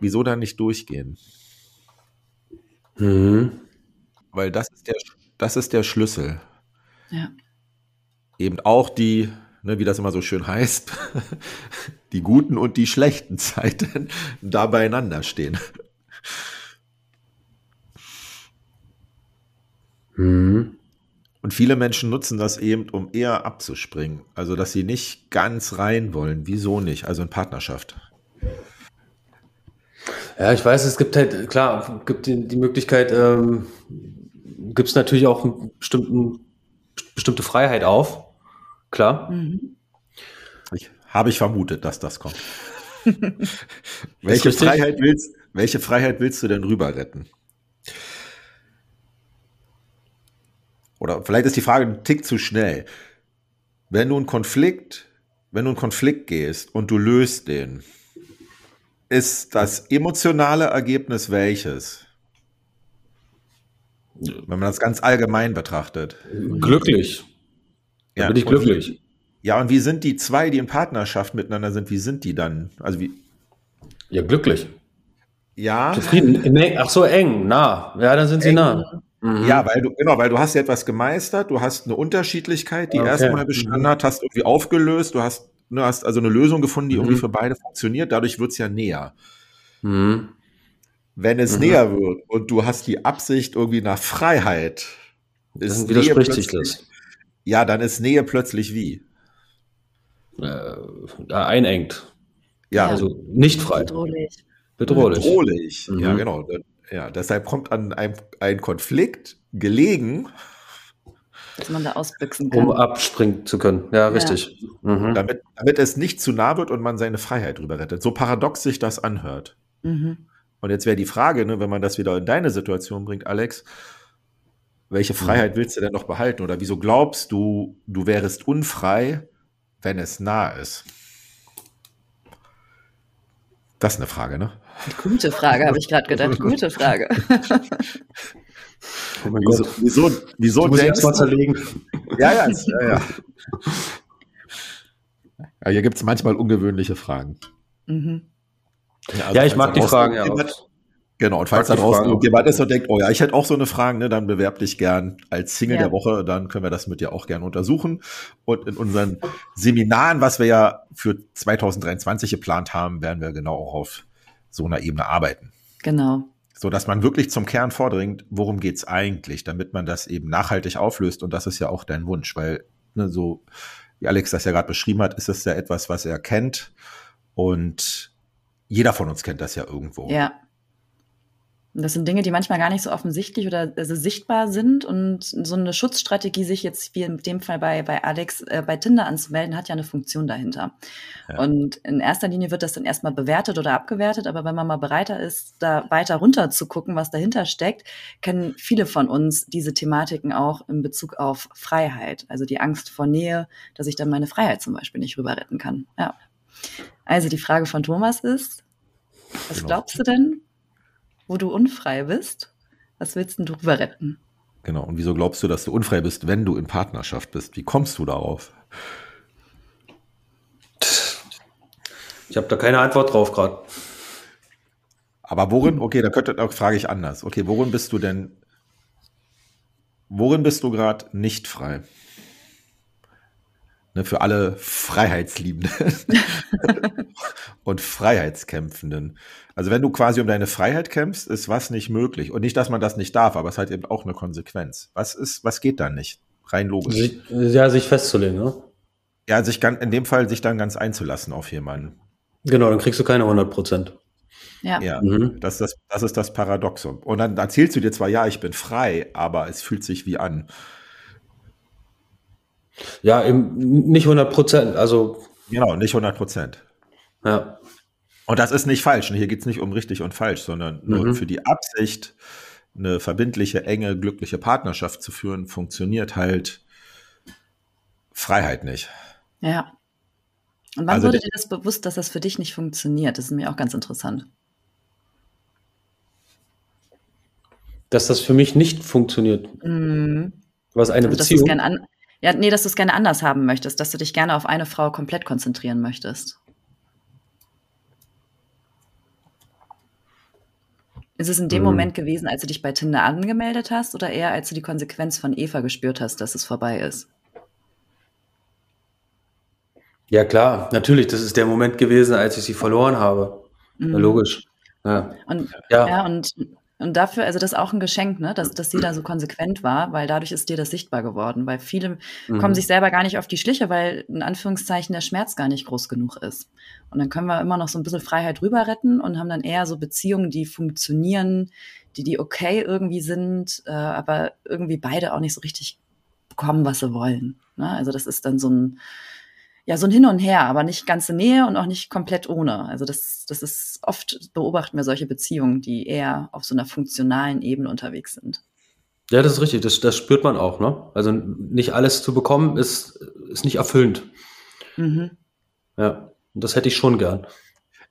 Wieso dann nicht durchgehen? Mhm. Weil das ist der, das ist der Schlüssel. Ja. Eben auch die, ne, wie das immer so schön heißt, die guten und die schlechten Zeiten da beieinander stehen. Mhm. Und viele Menschen nutzen das eben, um eher abzuspringen. Also, dass sie nicht ganz rein wollen. Wieso nicht? Also in Partnerschaft. Ja, ich weiß, es gibt halt, klar, gibt die, die Möglichkeit, ähm, gibt es natürlich auch einen bestimmten, bestimmte Freiheit auf. Klar. Mhm. Ich, habe ich vermutet, dass das kommt. welche. Freiheit willst, welche Freiheit willst du denn rüber retten? Oder vielleicht ist die Frage ein Tick zu schnell. Wenn du einen Konflikt, wenn du einen Konflikt gehst und du löst den, ist das emotionale Ergebnis welches? Wenn man das ganz allgemein betrachtet. Glücklich. Da bin ich und wie- glücklich. Ja, und wie sind die zwei, die in Partnerschaft miteinander sind, wie sind die dann? Also wie, Ja, glücklich. Ja, Zufrieden. Ach so, eng, nah. Ja, dann sind sie Eng. nah. Mhm. ja, weil du, genau, weil du hast ja etwas gemeistert, du hast eine Unterschiedlichkeit, die Okay. erstmal bestanden Mhm. hat, hast irgendwie aufgelöst, du hast, ne, hast also eine Lösung gefunden, die Mhm. irgendwie für beide funktioniert, dadurch wird's ja näher. Mhm. Wenn es Mhm. näher wird und du hast die Absicht irgendwie nach Freiheit, ist Dann widerspricht sich plötzlich- das. Ja, dann ist Nähe plötzlich wie? Äh, da einengt. Ja, Ja. Also nicht frei. Bedrohlich. Bedrohlich. bedrohlich. Mhm. Ja, genau. Ja, deshalb kommt an einem ein Konflikt gelegen, Dass man da ausbüchsen kann. Um abspringen zu können. Ja, richtig. Mhm. damit, damit es nicht zu nah wird und man seine Freiheit drüber rettet. So paradox sich das anhört. Mhm. Und jetzt wäre die Frage, ne, wenn man das wieder in deine Situation bringt, Alex, welche Freiheit willst du denn noch behalten? Oder wieso glaubst du, du wärest unfrei, wenn es nah ist? Das ist eine Frage, ne? Gute Frage, habe ich gerade gedacht. Gute Frage. Oh mein Wieso, Gott. wieso, wieso Das muss ich mal zerlegen. Ja, ja, ist- ja, ja. ja hier gibt es manchmal ungewöhnliche Fragen. Mhm. also Ja, ich mag die Fragen ja auch. Genau, und falls da draußen irgendjemand ist und denkt, oh ja, ich hätte auch so eine Frage, ne, dann bewerb dich gern als Single Ja. der Woche, dann können wir das mit dir auch gerne untersuchen. Und in unseren Seminaren, was wir ja für 2023 geplant haben, werden wir genau auch auf so einer Ebene arbeiten. Genau. So dass man wirklich zum Kern vordringt, worum geht's eigentlich, damit man das eben nachhaltig auflöst. Und das ist ja auch dein Wunsch, weil, ne, so wie Alex das ja gerade beschrieben hat, ist es ja etwas, was er kennt. Und jeder von uns kennt das ja irgendwo. Ja. Und das sind Dinge, die manchmal gar nicht so offensichtlich oder also sichtbar sind. Und so eine Schutzstrategie, sich jetzt wie in dem Fall bei, bei Alex äh, bei Tinder anzumelden, hat ja eine Funktion dahinter. Ja. Und in erster Linie wird das dann erstmal bewertet oder abgewertet. Aber wenn man mal bereiter ist, da weiter runter zu gucken, was dahinter steckt, kennen viele von uns diese Thematiken auch in Bezug auf Freiheit. Also die Angst vor Nähe, dass ich dann meine Freiheit zum Beispiel nicht rüber retten kann. Ja. Also die Frage von Thomas ist, was Genau. glaubst du denn, wo du unfrei bist? Was willst denn du rüber retten? Genau. Und wieso glaubst du, dass du unfrei bist, wenn du in Partnerschaft bist? Wie kommst du darauf? Ich habe da keine Antwort drauf gerade. Aber worin, okay, da könnte, da frage ich anders. Okay, worin bist du denn, worin bist du gerade nicht frei? Ne, für alle Freiheitsliebenden und Freiheitskämpfenden. Also wenn du quasi um deine Freiheit kämpfst, ist was nicht möglich. Und nicht, dass man das nicht darf, aber es hat eben auch eine Konsequenz. Was ist, was geht dann nicht? Rein logisch. ja, sich festzulegen, ne? Ja, sich ganz, in dem Fall sich dann ganz einzulassen auf jemanden. Genau, dann kriegst du keine 100 Prozent. Ja, ja mhm. das, das, das ist das Paradoxum. Und dann erzählst du dir zwar, ja, ich bin frei, aber es fühlt sich wie an. Ja, eben nicht 100 Prozent, also. Genau, nicht 100 Prozent. Ja. Und das ist nicht falsch. Und hier geht es nicht um richtig und falsch, sondern nur mhm. für die Absicht, eine verbindliche, enge, glückliche Partnerschaft zu führen, funktioniert halt Freiheit nicht. Ja. Und wann also wurde dir das bewusst, dass das für dich nicht funktioniert? Das ist mir auch ganz interessant. Dass das für mich nicht funktioniert. Mhm. Was eine also, Beziehung. An, ja, nee, dass du es gerne anders haben möchtest, dass du dich gerne auf eine Frau komplett konzentrieren möchtest. Ist es in dem mhm. Moment gewesen, als du dich bei Tinder angemeldet hast oder eher als du die Konsequenz von Eva gespürt hast, dass es vorbei ist? Ja, klar, natürlich. Das ist der Moment gewesen, als ich sie verloren habe. Mhm. Ja, logisch. Ja. Und, ja. ja. und, und dafür, also das ist auch ein Geschenk, ne, dass, dass sie da so konsequent war, weil dadurch ist dir das sichtbar geworden. Weil viele mhm. kommen sich selber gar nicht auf die Schliche, weil in Anführungszeichen der Schmerz gar nicht groß genug ist. Und dann können wir immer noch so ein bisschen Freiheit rüber retten und haben dann eher so Beziehungen, die funktionieren, die, die okay irgendwie sind, äh, aber irgendwie beide auch nicht so richtig bekommen, was sie wollen. Ne? Also das ist dann so ein, ja, so ein Hin und Her, aber nicht ganze Nähe und auch nicht komplett ohne. Also das, das ist oft beobachten wir solche Beziehungen, die eher auf so einer funktionalen Ebene unterwegs sind. Ja, das ist richtig. Das, das spürt man auch. Ne? Also nicht alles zu bekommen ist, ist nicht erfüllend. Mhm. Ja, und das hätte ich schon gern.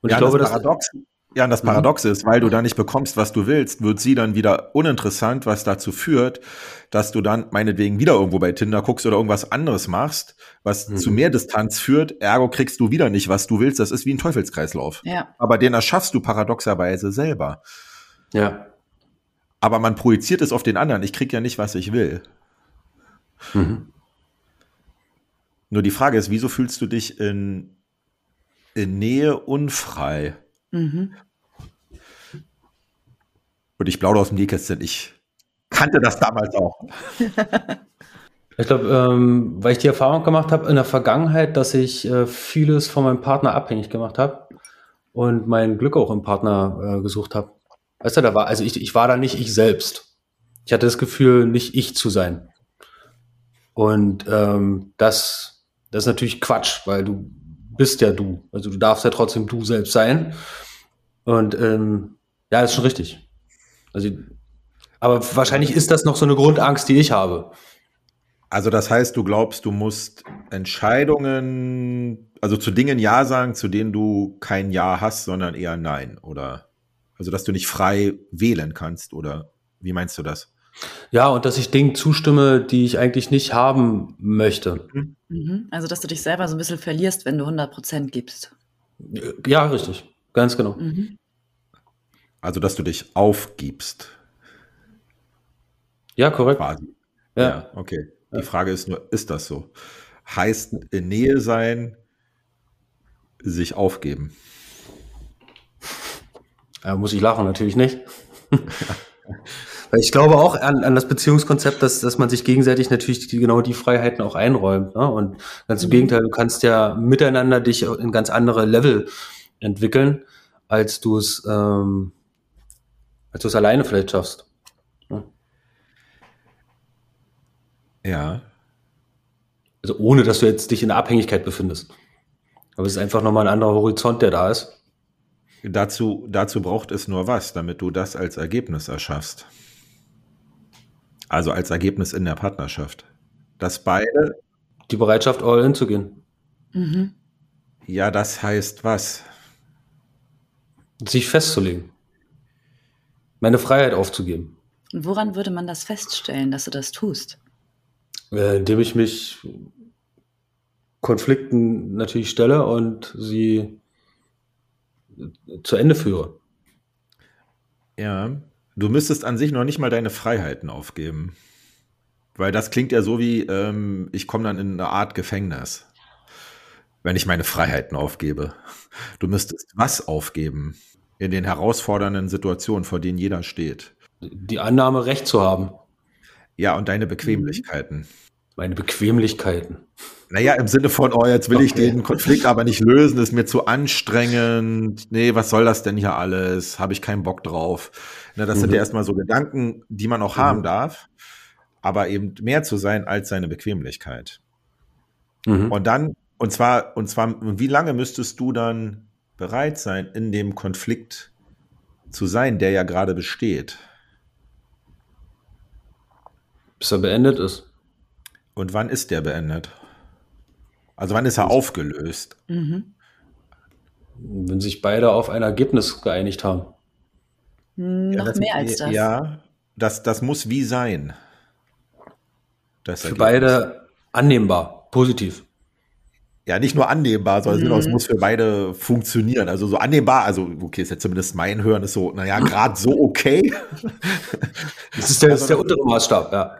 Und ja, ich glaube, das Paradox, ja, und das mhm. Paradoxe ist, weil du da nicht bekommst, was du willst, wird sie dann wieder uninteressant, was dazu führt, dass du dann meinetwegen wieder irgendwo bei Tinder guckst oder irgendwas anderes machst, was mhm. zu mehr Distanz führt. Ergo kriegst du wieder nicht, was du willst. Das ist wie ein Teufelskreislauf. Ja. Aber den erschaffst du paradoxerweise selber. Ja. Aber man projiziert es auf den anderen. Ich krieg ja nicht, was ich will. Mhm. Nur die Frage ist, wieso fühlst du dich in, in Nähe unfrei? Mhm. Und ich plaudere aus dem Nähkästchen. Ich kannte das damals auch. Ich glaube, ähm, weil ich die Erfahrung gemacht habe in der Vergangenheit, dass ich äh, vieles von meinem Partner abhängig gemacht habe und mein Glück auch im Partner äh, gesucht habe. Weißt du, da war, also ich, ich war da nicht ich selbst. Ich hatte das Gefühl, nicht ich zu sein. Und ähm, das, das ist natürlich Quatsch, weil du bist ja du. Also du darfst ja trotzdem du selbst sein. Und ähm, ja, ist schon richtig. Also, aber wahrscheinlich ist das noch so eine Grundangst, die ich habe. Also das heißt, du glaubst, du musst Entscheidungen, also zu Dingen Ja sagen, zu denen du kein Ja hast, sondern eher Nein, oder? Also dass du nicht frei wählen kannst, oder wie meinst du das? Ja, und dass ich Dingen zustimme, die ich eigentlich nicht haben möchte. Mhm. Also dass du dich selber so ein bisschen verlierst, wenn du 100 Prozent gibst. Ja, richtig. Ganz genau. Mhm. Also, dass du dich aufgibst. Ja, korrekt. Quasi. Ja. ja, okay. Die Frage ist nur, ist das so? Heißt in Nähe sein, sich aufgeben? Ja, muss ich lachen, natürlich nicht. Weil ich glaube auch an, an das Beziehungskonzept, dass, dass man sich gegenseitig natürlich die, genau die Freiheiten auch einräumt. Ne? Und ganz im mhm. Gegenteil, du kannst ja miteinander dich in ganz andere Level entwickeln, als du es ähm, als du es alleine vielleicht schaffst. Ja. ja. Also ohne, dass du jetzt dich in der Abhängigkeit befindest. Aber es ist einfach nochmal ein anderer Horizont, der da ist. Dazu, dazu braucht es nur was, damit du das als Ergebnis erschaffst. Also als Ergebnis in der Partnerschaft. Dass beide. Die Bereitschaft, all in zu gehen. Mhm. Ja, das heißt was? Sich festzulegen meine Freiheit aufzugeben. Und woran würde man das feststellen, dass du das tust? Äh, indem ich mich Konflikten natürlich stelle und sie zu Ende führe. Ja, du müsstest an sich noch nicht mal deine Freiheiten aufgeben. Weil das klingt ja so wie, ähm, ich komme dann in eine Art Gefängnis, wenn ich meine Freiheiten aufgebe. Du müsstest was aufgeben in den herausfordernden Situationen, vor denen jeder steht. Die Annahme, Recht zu haben. Ja, und deine Bequemlichkeiten. Meine Bequemlichkeiten. Naja, im Sinne von, oh, jetzt will okay. ich den Konflikt aber nicht lösen, ist mir zu anstrengend. Nee, was soll das denn hier alles? Habe ich keinen Bock drauf. Na, das mhm. sind ja erstmal so Gedanken, die man auch mhm. haben darf, aber eben mehr zu sein als seine Bequemlichkeit. Mhm. Und dann, und zwar, und zwar, wie lange müsstest du dann bereit sein, in dem Konflikt zu sein, der ja gerade besteht? Bis er beendet ist. Und wann ist der beendet? Also wann ist er aufgelöst? Mhm. Wenn sich beide auf ein Ergebnis geeinigt haben. Hm, noch das, mehr als das. Ja, das, das muss wie sein. Das für beide annehmbar, positiv. Ja, nicht nur annehmbar, sondern mhm. es muss für beide funktionieren. Also so annehmbar, also okay, ist ja zumindest mein Hören, ist so, naja, gerade so okay. Das ist der, ist der untere Maßstab, ja.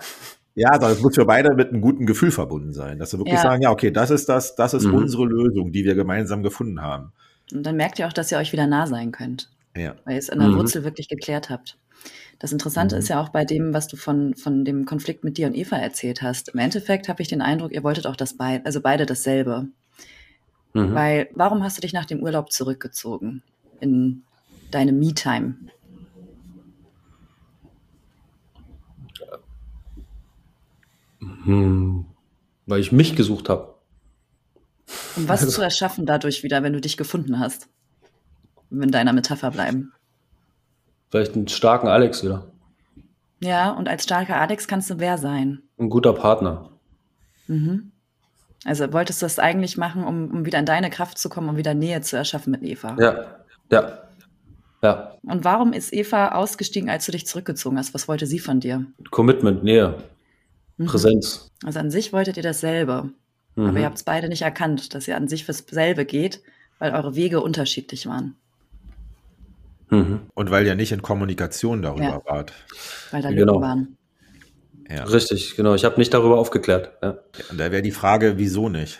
Ja, sondern es muss für beide mit einem guten Gefühl verbunden sein, dass sie wirklich ja. sagen, ja, okay, das ist das, das ist mhm. unsere Lösung, die wir gemeinsam gefunden haben. Und dann merkt ihr auch, dass ihr euch wieder nah sein könnt. Ja. Weil ihr es an der mhm. Wurzel wirklich geklärt habt. Das Interessante mhm. ist ja auch bei dem, was du von, von dem Konflikt mit dir und Eva erzählt hast. Im Endeffekt habe ich den Eindruck, ihr wolltet auch das beide, also beide dasselbe. Mhm. Weil, warum hast du dich nach dem Urlaub zurückgezogen in deine Me-Time? Hm, weil ich mich gesucht habe. Um was also, zu erschaffen dadurch wieder, wenn du dich gefunden hast? Wenn deiner Metapher bleiben. Vielleicht einen starken Alex wieder. Ja, und als starker Alex kannst du wer sein? Ein guter Partner. Mhm. Also wolltest du das eigentlich machen, um, um wieder in deine Kraft zu kommen, um wieder Nähe zu erschaffen mit Eva? Ja, ja. Ja. Und warum ist Eva ausgestiegen, als du dich zurückgezogen hast? Was wollte sie von dir? Commitment, Nähe. Mhm. Präsenz. Also an sich wolltet ihr dasselbe. Mhm. Aber ihr habt es beide nicht erkannt, dass ihr an sich fürs selbe geht, weil eure Wege unterschiedlich waren. Mhm. Und weil ihr nicht in Kommunikation darüber ja. wart. Weil da genau. waren. Ja. Richtig, genau. Ich habe nicht darüber aufgeklärt. Ja. Und da wäre die Frage, wieso nicht?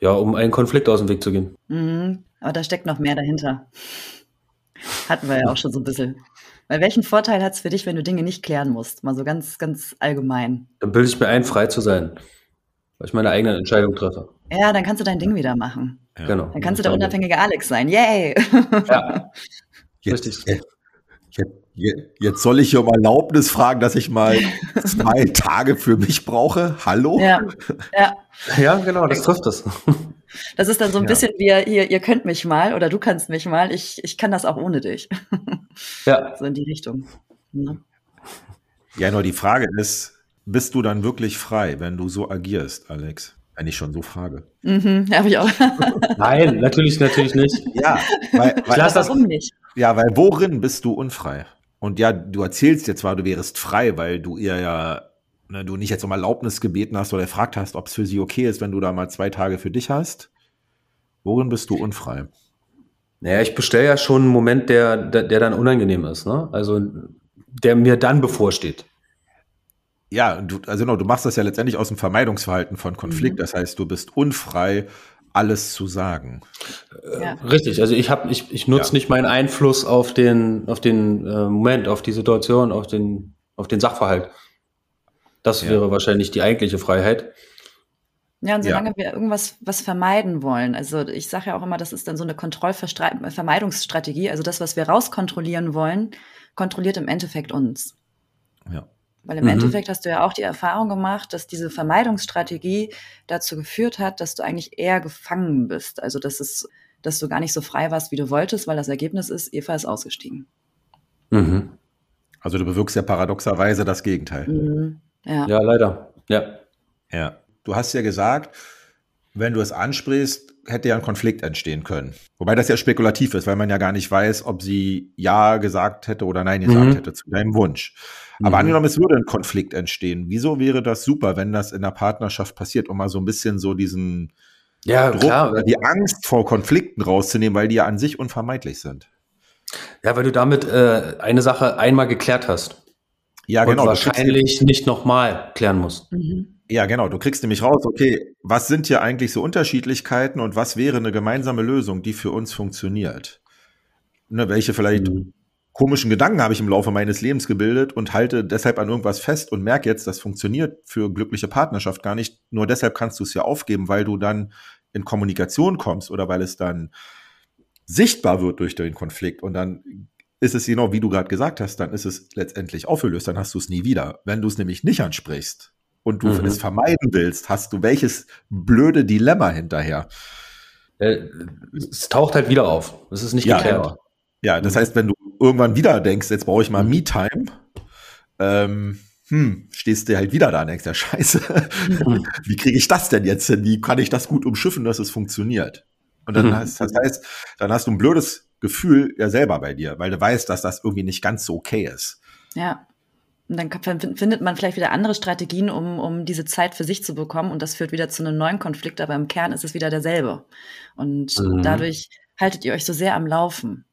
Ja, um einen Konflikt aus dem Weg zu gehen. Mhm. Aber da steckt noch mehr dahinter. Hatten wir ja auch schon so ein bisschen. Weil welchen Vorteil hat es für dich, wenn du Dinge nicht klären musst? Mal so ganz, ganz allgemein. Dann bilde ich mir ein, frei zu sein. Weil ich meine eigene Entscheidung treffe. Ja, dann kannst du dein Ding wieder machen. Ja. Genau. Dann kannst du der unabhängige Alex sein. Yay! Ja. Jetzt, Richtig. Jetzt, jetzt soll ich um Erlaubnis fragen, dass ich mal zwei Tage für mich brauche. Hallo? Ja, ja. ja genau, das trifft es. Das ist dann so ein ja. bisschen wie, ihr, ihr könnt mich mal oder du kannst mich mal, ich, ich kann das auch ohne dich. Ja. So in die Richtung. Ja. ja, nur die Frage ist, bist du dann wirklich frei, wenn du so agierst, Alex? Wenn ich schon so frage. Mhm, habe ich auch. Nein, natürlich, natürlich nicht. Ja, weil, weil, lass das, warum nicht? Ja, weil worin bist du unfrei? Und ja, du erzählst jetzt zwar, du wärst frei, weil du ihr ja ne, du nicht jetzt um Erlaubnis gebeten hast oder gefragt hast, ob es für sie okay ist, wenn du da mal zwei Tage für dich hast. Worin bist du unfrei? Naja, ich bestelle ja schon einen Moment, der, der, der dann unangenehm ist, ne? Also der mir dann bevorsteht. Ja, du, also genau, du machst das ja letztendlich aus dem Vermeidungsverhalten von Konflikt. Mhm. Das heißt, du bist unfrei, alles zu sagen. Äh, ja. Richtig, also ich habe, ich, ich nutze ja. nicht meinen Einfluss auf den, auf den äh, Moment, auf die Situation, auf den, auf den Sachverhalt. Das ja. wäre wahrscheinlich die eigentliche Freiheit. Ja, und solange ja. wir irgendwas was vermeiden wollen, also ich sage ja auch immer, das ist dann so eine Kontrollvermeidungsstrategie, also das, was wir rauskontrollieren wollen, kontrolliert im Endeffekt uns. Ja. Weil im mhm. Endeffekt hast du ja auch die Erfahrung gemacht, dass diese Vermeidungsstrategie dazu geführt hat, dass du eigentlich eher gefangen bist. Also dass es, dass du gar nicht so frei warst, wie du wolltest, weil das Ergebnis ist, Eva ist ausgestiegen. Mhm. Also du bewirkst ja paradoxerweise das Gegenteil. Mhm. Ja. ja, leider. Ja. Ja. Du hast ja gesagt, wenn du es ansprichst, hätte ja ein Konflikt entstehen können. Wobei das ja spekulativ ist, weil man ja gar nicht weiß, ob sie Ja gesagt hätte oder Nein gesagt mhm. hätte zu deinem Wunsch. Aber mhm. angenommen, es würde ein Konflikt entstehen. Wieso wäre das super, wenn das in der Partnerschaft passiert, um mal so ein bisschen so diesen, ja, Druck, klar. die Angst vor Konflikten rauszunehmen, weil die ja an sich unvermeidlich sind. Ja, weil du damit äh, eine Sache einmal geklärt hast. Ja, genau. Und wahrscheinlich nicht nochmal klären musst. Mhm. Ja, genau. Du kriegst nämlich raus, okay, was sind hier eigentlich so Unterschiedlichkeiten und was wäre eine gemeinsame Lösung, die für uns funktioniert? Ne, welche vielleicht mhm. Komischen Gedanken habe ich im Laufe meines Lebens gebildet und halte deshalb an irgendwas fest und merke jetzt, das funktioniert für glückliche Partnerschaft gar nicht. Nur deshalb kannst du es ja aufgeben, weil du dann in Kommunikation kommst oder weil es dann sichtbar wird durch den Konflikt und dann ist es genau, wie du gerade gesagt hast, dann ist es letztendlich aufgelöst, dann hast du es nie wieder. Wenn du es nämlich nicht ansprichst und du mhm. es vermeiden willst, hast du welches blöde Dilemma hinterher. Äh, es taucht halt wieder auf. Es ist nicht ja, geklärt. Ja, das heißt, wenn du irgendwann wieder denkst, jetzt brauche ich mal Me-Time, ähm, hm, stehst du halt wieder da und denkst, ja scheiße, mhm. wie kriege ich das denn jetzt hin? Wie kann ich das gut umschiffen, dass es funktioniert? Und dann mhm. heißt, das heißt, dann hast du ein blödes Gefühl ja selber bei dir, weil du weißt, dass das irgendwie nicht ganz so okay ist. Ja. Und dann findet man vielleicht wieder andere Strategien, um, um diese Zeit für sich zu bekommen. Und das führt wieder zu einem neuen Konflikt, aber im Kern ist es wieder derselbe. Und mhm. dadurch haltet ihr euch so sehr am Laufen.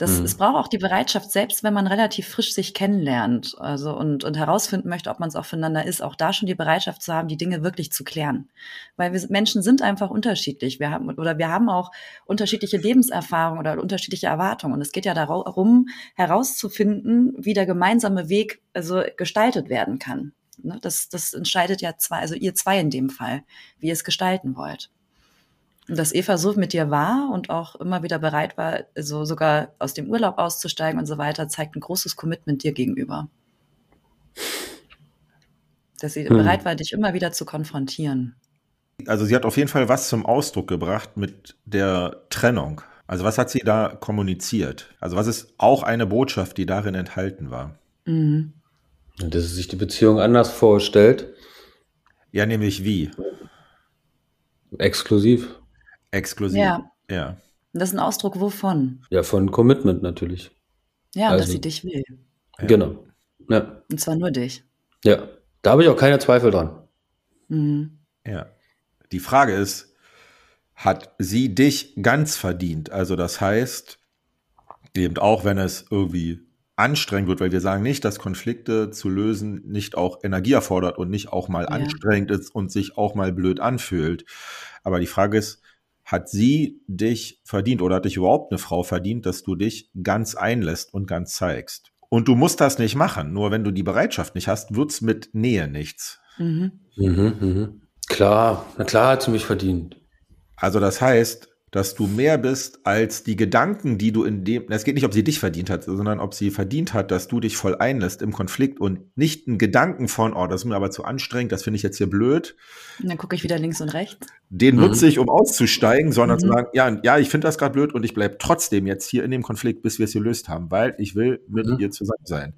Das, mhm. Es braucht auch die Bereitschaft, selbst wenn man relativ frisch sich kennenlernt also und, und herausfinden möchte, ob man es auch füreinander ist, auch da schon die Bereitschaft zu haben, die Dinge wirklich zu klären. Weil wir Menschen sind einfach unterschiedlich. Wir haben oder wir haben auch unterschiedliche Lebenserfahrungen oder unterschiedliche Erwartungen. Und es geht ja darum, herauszufinden, wie der gemeinsame Weg also gestaltet werden kann. Ne, das, das entscheidet ja zwei, also ihr zwei in dem Fall, wie ihr es gestalten wollt. Und dass Eva so mit dir war und auch immer wieder bereit war, so sogar aus dem Urlaub auszusteigen und so weiter, zeigt ein großes Commitment dir gegenüber. Dass sie hm. bereit war, dich immer wieder zu konfrontieren. Also sie hat auf jeden Fall was zum Ausdruck gebracht mit der Trennung. Also was hat sie da kommuniziert? Also was ist auch eine Botschaft, die darin enthalten war? Mhm. Dass sie sich die Beziehung anders vorstellt. Ja, nämlich wie? Exklusiv. Exklusiv. Ja. ja. Das ist ein Ausdruck wovon? Ja, von Commitment natürlich. Ja, also, dass sie dich will. Genau. Ja. Und zwar nur dich. Ja. Da habe ich auch keine Zweifel dran. Mhm. Ja. Die Frage ist, hat sie dich ganz verdient? Also das heißt, eben auch wenn es irgendwie anstrengend wird, weil wir sagen nicht, dass Konflikte zu lösen nicht auch Energie erfordert und nicht auch mal ja. anstrengend ist und sich auch mal blöd anfühlt. Aber die Frage ist, hat sie dich verdient oder hat dich überhaupt eine Frau verdient, dass du dich ganz einlässt und ganz zeigst? Und du musst das nicht machen. Nur wenn du die Bereitschaft nicht hast, wird's mit Nähe nichts. Mhm. Mhm, mhm. Klar, na klar hat sie mich verdient. Also das heißt, dass du mehr bist als die Gedanken, die du in dem, es geht nicht, ob sie dich verdient hat, sondern ob sie verdient hat, dass du dich voll einlässt im Konflikt und nicht einen Gedanken von, oh, das ist mir aber zu anstrengend, das finde ich jetzt hier blöd. Und dann gucke ich wieder links und rechts. Den mhm. nutze ich, um auszusteigen, sondern mhm. zu sagen, ja, ja, ich finde das gerade blöd und ich bleibe trotzdem jetzt hier in dem Konflikt, bis wir es gelöst haben, weil ich will mit mhm. ihr zusammen sein.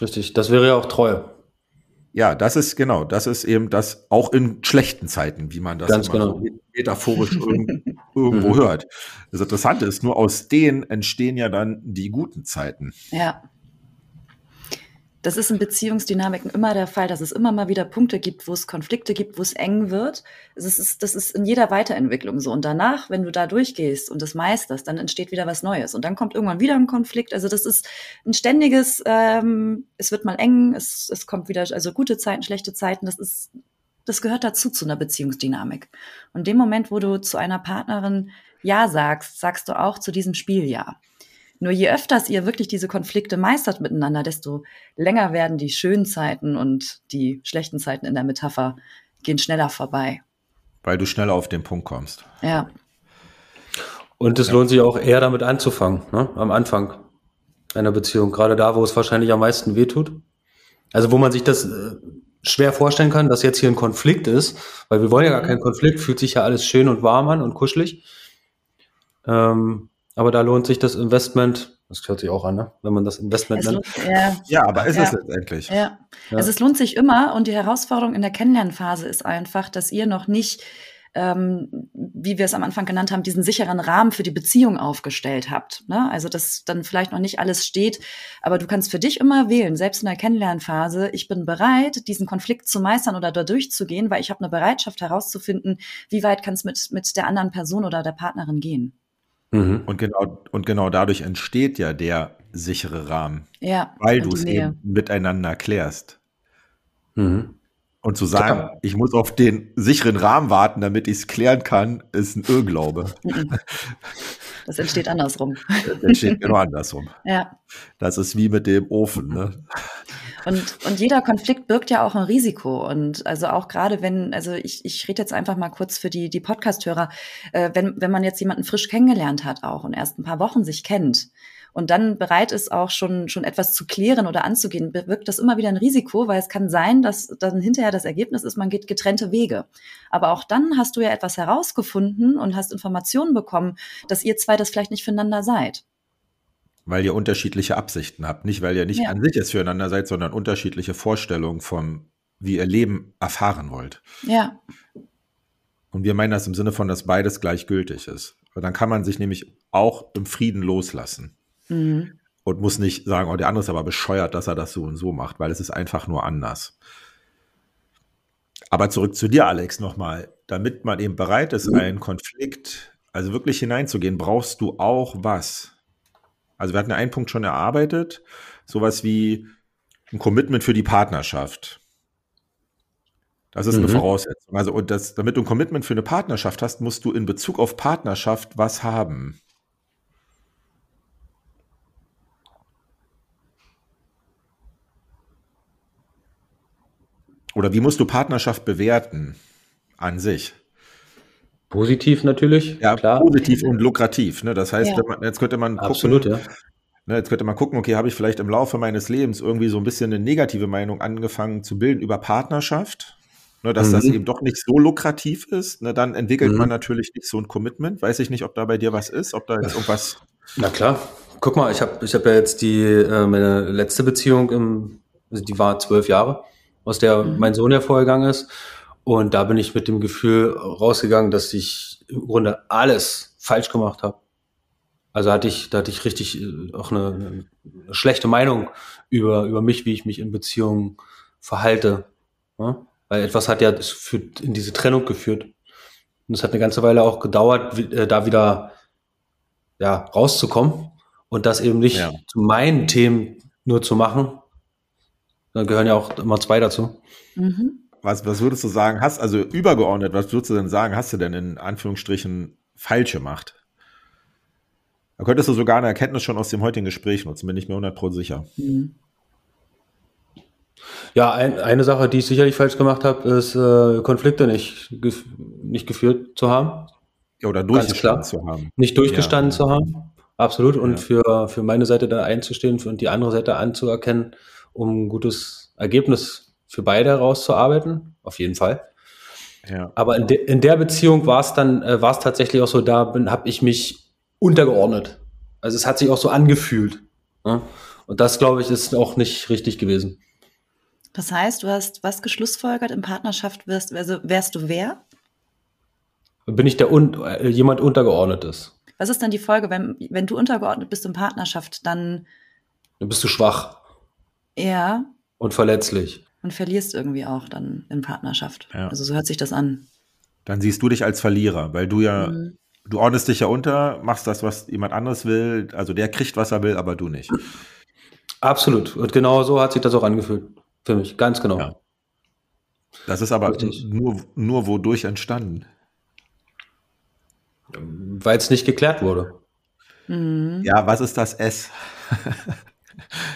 Richtig, das wäre ja auch Treue. Ja, das ist genau, das ist eben das auch in schlechten Zeiten, wie man das Ganz genau. so metaphorisch irgendwo mhm. hört. Das Interessante ist, nur aus denen entstehen ja dann die guten Zeiten. Ja. Das ist in Beziehungsdynamiken immer der Fall, dass es immer mal wieder Punkte gibt, wo es Konflikte gibt, wo es eng wird. Das ist, das ist in jeder Weiterentwicklung so. Und danach, wenn du da durchgehst und das meisterst, dann entsteht wieder was Neues. Und dann kommt irgendwann wieder ein Konflikt. Also das ist ein ständiges, ähm, es wird mal eng, es, es kommt wieder, also gute Zeiten, schlechte Zeiten. Das ist, das gehört dazu zu einer Beziehungsdynamik. Und dem Moment, wo du zu einer Partnerin Ja sagst, sagst du auch zu diesem Spiel Ja. Nur je öfters ihr wirklich diese Konflikte meistert miteinander, desto länger werden die schönen Zeiten und die schlechten Zeiten in der Metapher gehen schneller vorbei. Weil du schneller auf den Punkt kommst. Ja. Und es ja. lohnt sich auch eher damit anzufangen, ne? am Anfang einer Beziehung. Gerade da, wo es wahrscheinlich am meisten wehtut. Also wo man sich das äh, schwer vorstellen kann, dass jetzt hier ein Konflikt ist, weil wir wollen ja gar keinen Konflikt, fühlt sich ja alles schön und warm an und kuschelig. Ähm, aber da lohnt sich das Investment, das hört sich auch an, ne? wenn man das Investment nennt. ja, ja, aber ist ja. es letztendlich. Ja. ja. Also es lohnt sich immer und die Herausforderung in der Kennenlernphase ist einfach, dass ihr noch nicht ähm, wie wir es am Anfang genannt haben, diesen sicheren Rahmen für die Beziehung aufgestellt habt. Ne? Also dass dann vielleicht noch nicht alles steht, aber du kannst für dich immer wählen, selbst in der Kennenlernphase, ich bin bereit, diesen Konflikt zu meistern oder da durchzugehen, weil ich habe eine Bereitschaft herauszufinden, wie weit kann es mit, mit der anderen Person oder der Partnerin gehen. Mhm. Und genau, und genau dadurch entsteht ja der sichere Rahmen. Ja. Weil du es eben miteinander klärst. Mhm. Und zu sagen, ja. ich muss auf den sicheren Rahmen warten, damit ich es klären kann, ist ein Irrglaube. Mhm. Das entsteht andersrum. Das entsteht genau andersrum. Ja. Das ist wie mit dem Ofen. Ne? Und, und jeder Konflikt birgt ja auch ein Risiko. Und also auch gerade wenn, also ich, ich rede jetzt einfach mal kurz für die, die Podcast-Hörer, äh, wenn, wenn man jetzt jemanden frisch kennengelernt hat auch und erst ein paar Wochen sich kennt, und dann bereit ist, auch schon, schon etwas zu klären oder anzugehen, bewirkt das immer wieder ein Risiko, weil es kann sein, dass dann hinterher das Ergebnis ist, man geht getrennte Wege. Aber auch dann hast du ja etwas herausgefunden und hast Informationen bekommen, dass ihr zwei das vielleicht nicht füreinander seid. Weil ihr unterschiedliche Absichten habt. Nicht, weil ihr nicht ja. an sich jetzt füreinander seid, sondern unterschiedliche Vorstellungen vom, wie ihr Leben erfahren wollt. Ja. Und wir meinen das im Sinne von, dass beides gleichgültig ist. Und dann kann man sich nämlich auch im Frieden loslassen. Mhm. Und muss nicht sagen, oh, der andere ist aber bescheuert, dass er das so und so macht, weil es ist einfach nur anders. Aber zurück zu dir, Alex, nochmal. Damit man eben bereit ist, einen Konflikt, also wirklich hineinzugehen, brauchst du auch was? Also wir hatten ja einen Punkt schon erarbeitet, sowas wie ein Commitment für die Partnerschaft. Das ist mhm. eine Voraussetzung. Also, und das, damit du ein Commitment für eine Partnerschaft hast, musst du in Bezug auf Partnerschaft was haben. Oder wie musst du Partnerschaft bewerten an sich? Positiv natürlich. Ja, klar. positiv und lukrativ. Ne? Das heißt, ja. man, jetzt könnte man gucken, Absolut, ja. Ne, jetzt könnte man gucken, okay, habe ich vielleicht im Laufe meines Lebens irgendwie so ein bisschen eine negative Meinung angefangen zu bilden über Partnerschaft, ne, dass mhm. das eben doch nicht so lukrativ ist. Ne, dann entwickelt mhm. man natürlich nicht so ein Commitment. Weiß ich nicht, ob da bei dir was ist, ob da jetzt irgendwas. Na klar. Guck mal, ich habe ich hab ja jetzt die äh, meine letzte Beziehung im, also die war zwölf Jahre, aus der mhm. mein Sohn ja vorgegangen ist. Und da bin ich mit dem Gefühl rausgegangen, dass ich im Grunde alles falsch gemacht habe. Also hatte ich, da hatte ich richtig äh, auch eine, eine, schlechte Meinung über, über mich, wie ich mich in Beziehungen verhalte. Ja? Weil etwas hat ja in diese Trennung geführt. Und es hat eine ganze Weile auch gedauert, äh, da wieder ja, rauszukommen und das eben nicht ja. zu meinen Themen nur zu machen. Da gehören ja auch immer zwei dazu. Mhm was, was würdest du sagen, hast, also übergeordnet, was würdest du denn sagen, hast du denn in Anführungsstrichen falsch gemacht? Da könntest du sogar eine Erkenntnis schon aus dem heutigen Gespräch nutzen, bin ich mir 100% sicher. Mhm. Ja, ein, eine Sache, die ich sicherlich falsch gemacht habe, ist äh, Konflikte nicht, gef nicht geführt zu haben. Ja, oder durchgestanden zu haben. Nicht durchgestanden ja. zu haben. Absolut. Und ja. für, für meine Seite da einzustehen und die andere Seite anzuerkennen, um ein gutes Ergebnis für beide herauszuarbeiten, auf jeden Fall. Ja. Aber in, de, in der Beziehung war es dann, äh, war es tatsächlich auch so, da habe ich mich untergeordnet. Also es hat sich auch so angefühlt. Ne? Und das, glaube ich, ist auch nicht richtig gewesen. Das heißt, du hast was geschlussfolgert in Partnerschaft wirst, also wärst du wer? Bin ich der un, äh, jemand untergeordnetes? Was ist dann die Folge, wenn, wenn du untergeordnet bist in Partnerschaft, dann. Dann bist du schwach. Ja. Und verletzlich und verlierst irgendwie auch dann in Partnerschaft. Ja. Also so hört sich das an. Dann siehst du dich als Verlierer, weil du ja, mhm. du ordnest dich ja unter, machst das, was jemand anderes will. Also der kriegt, was er will, aber du nicht. Absolut. Und genau so hat sich das auch angefühlt. Für mich, ganz genau. Ja. Das ist aber nur, nur wodurch entstanden. Weil es nicht geklärt wurde. Mhm. Ja, was ist das S?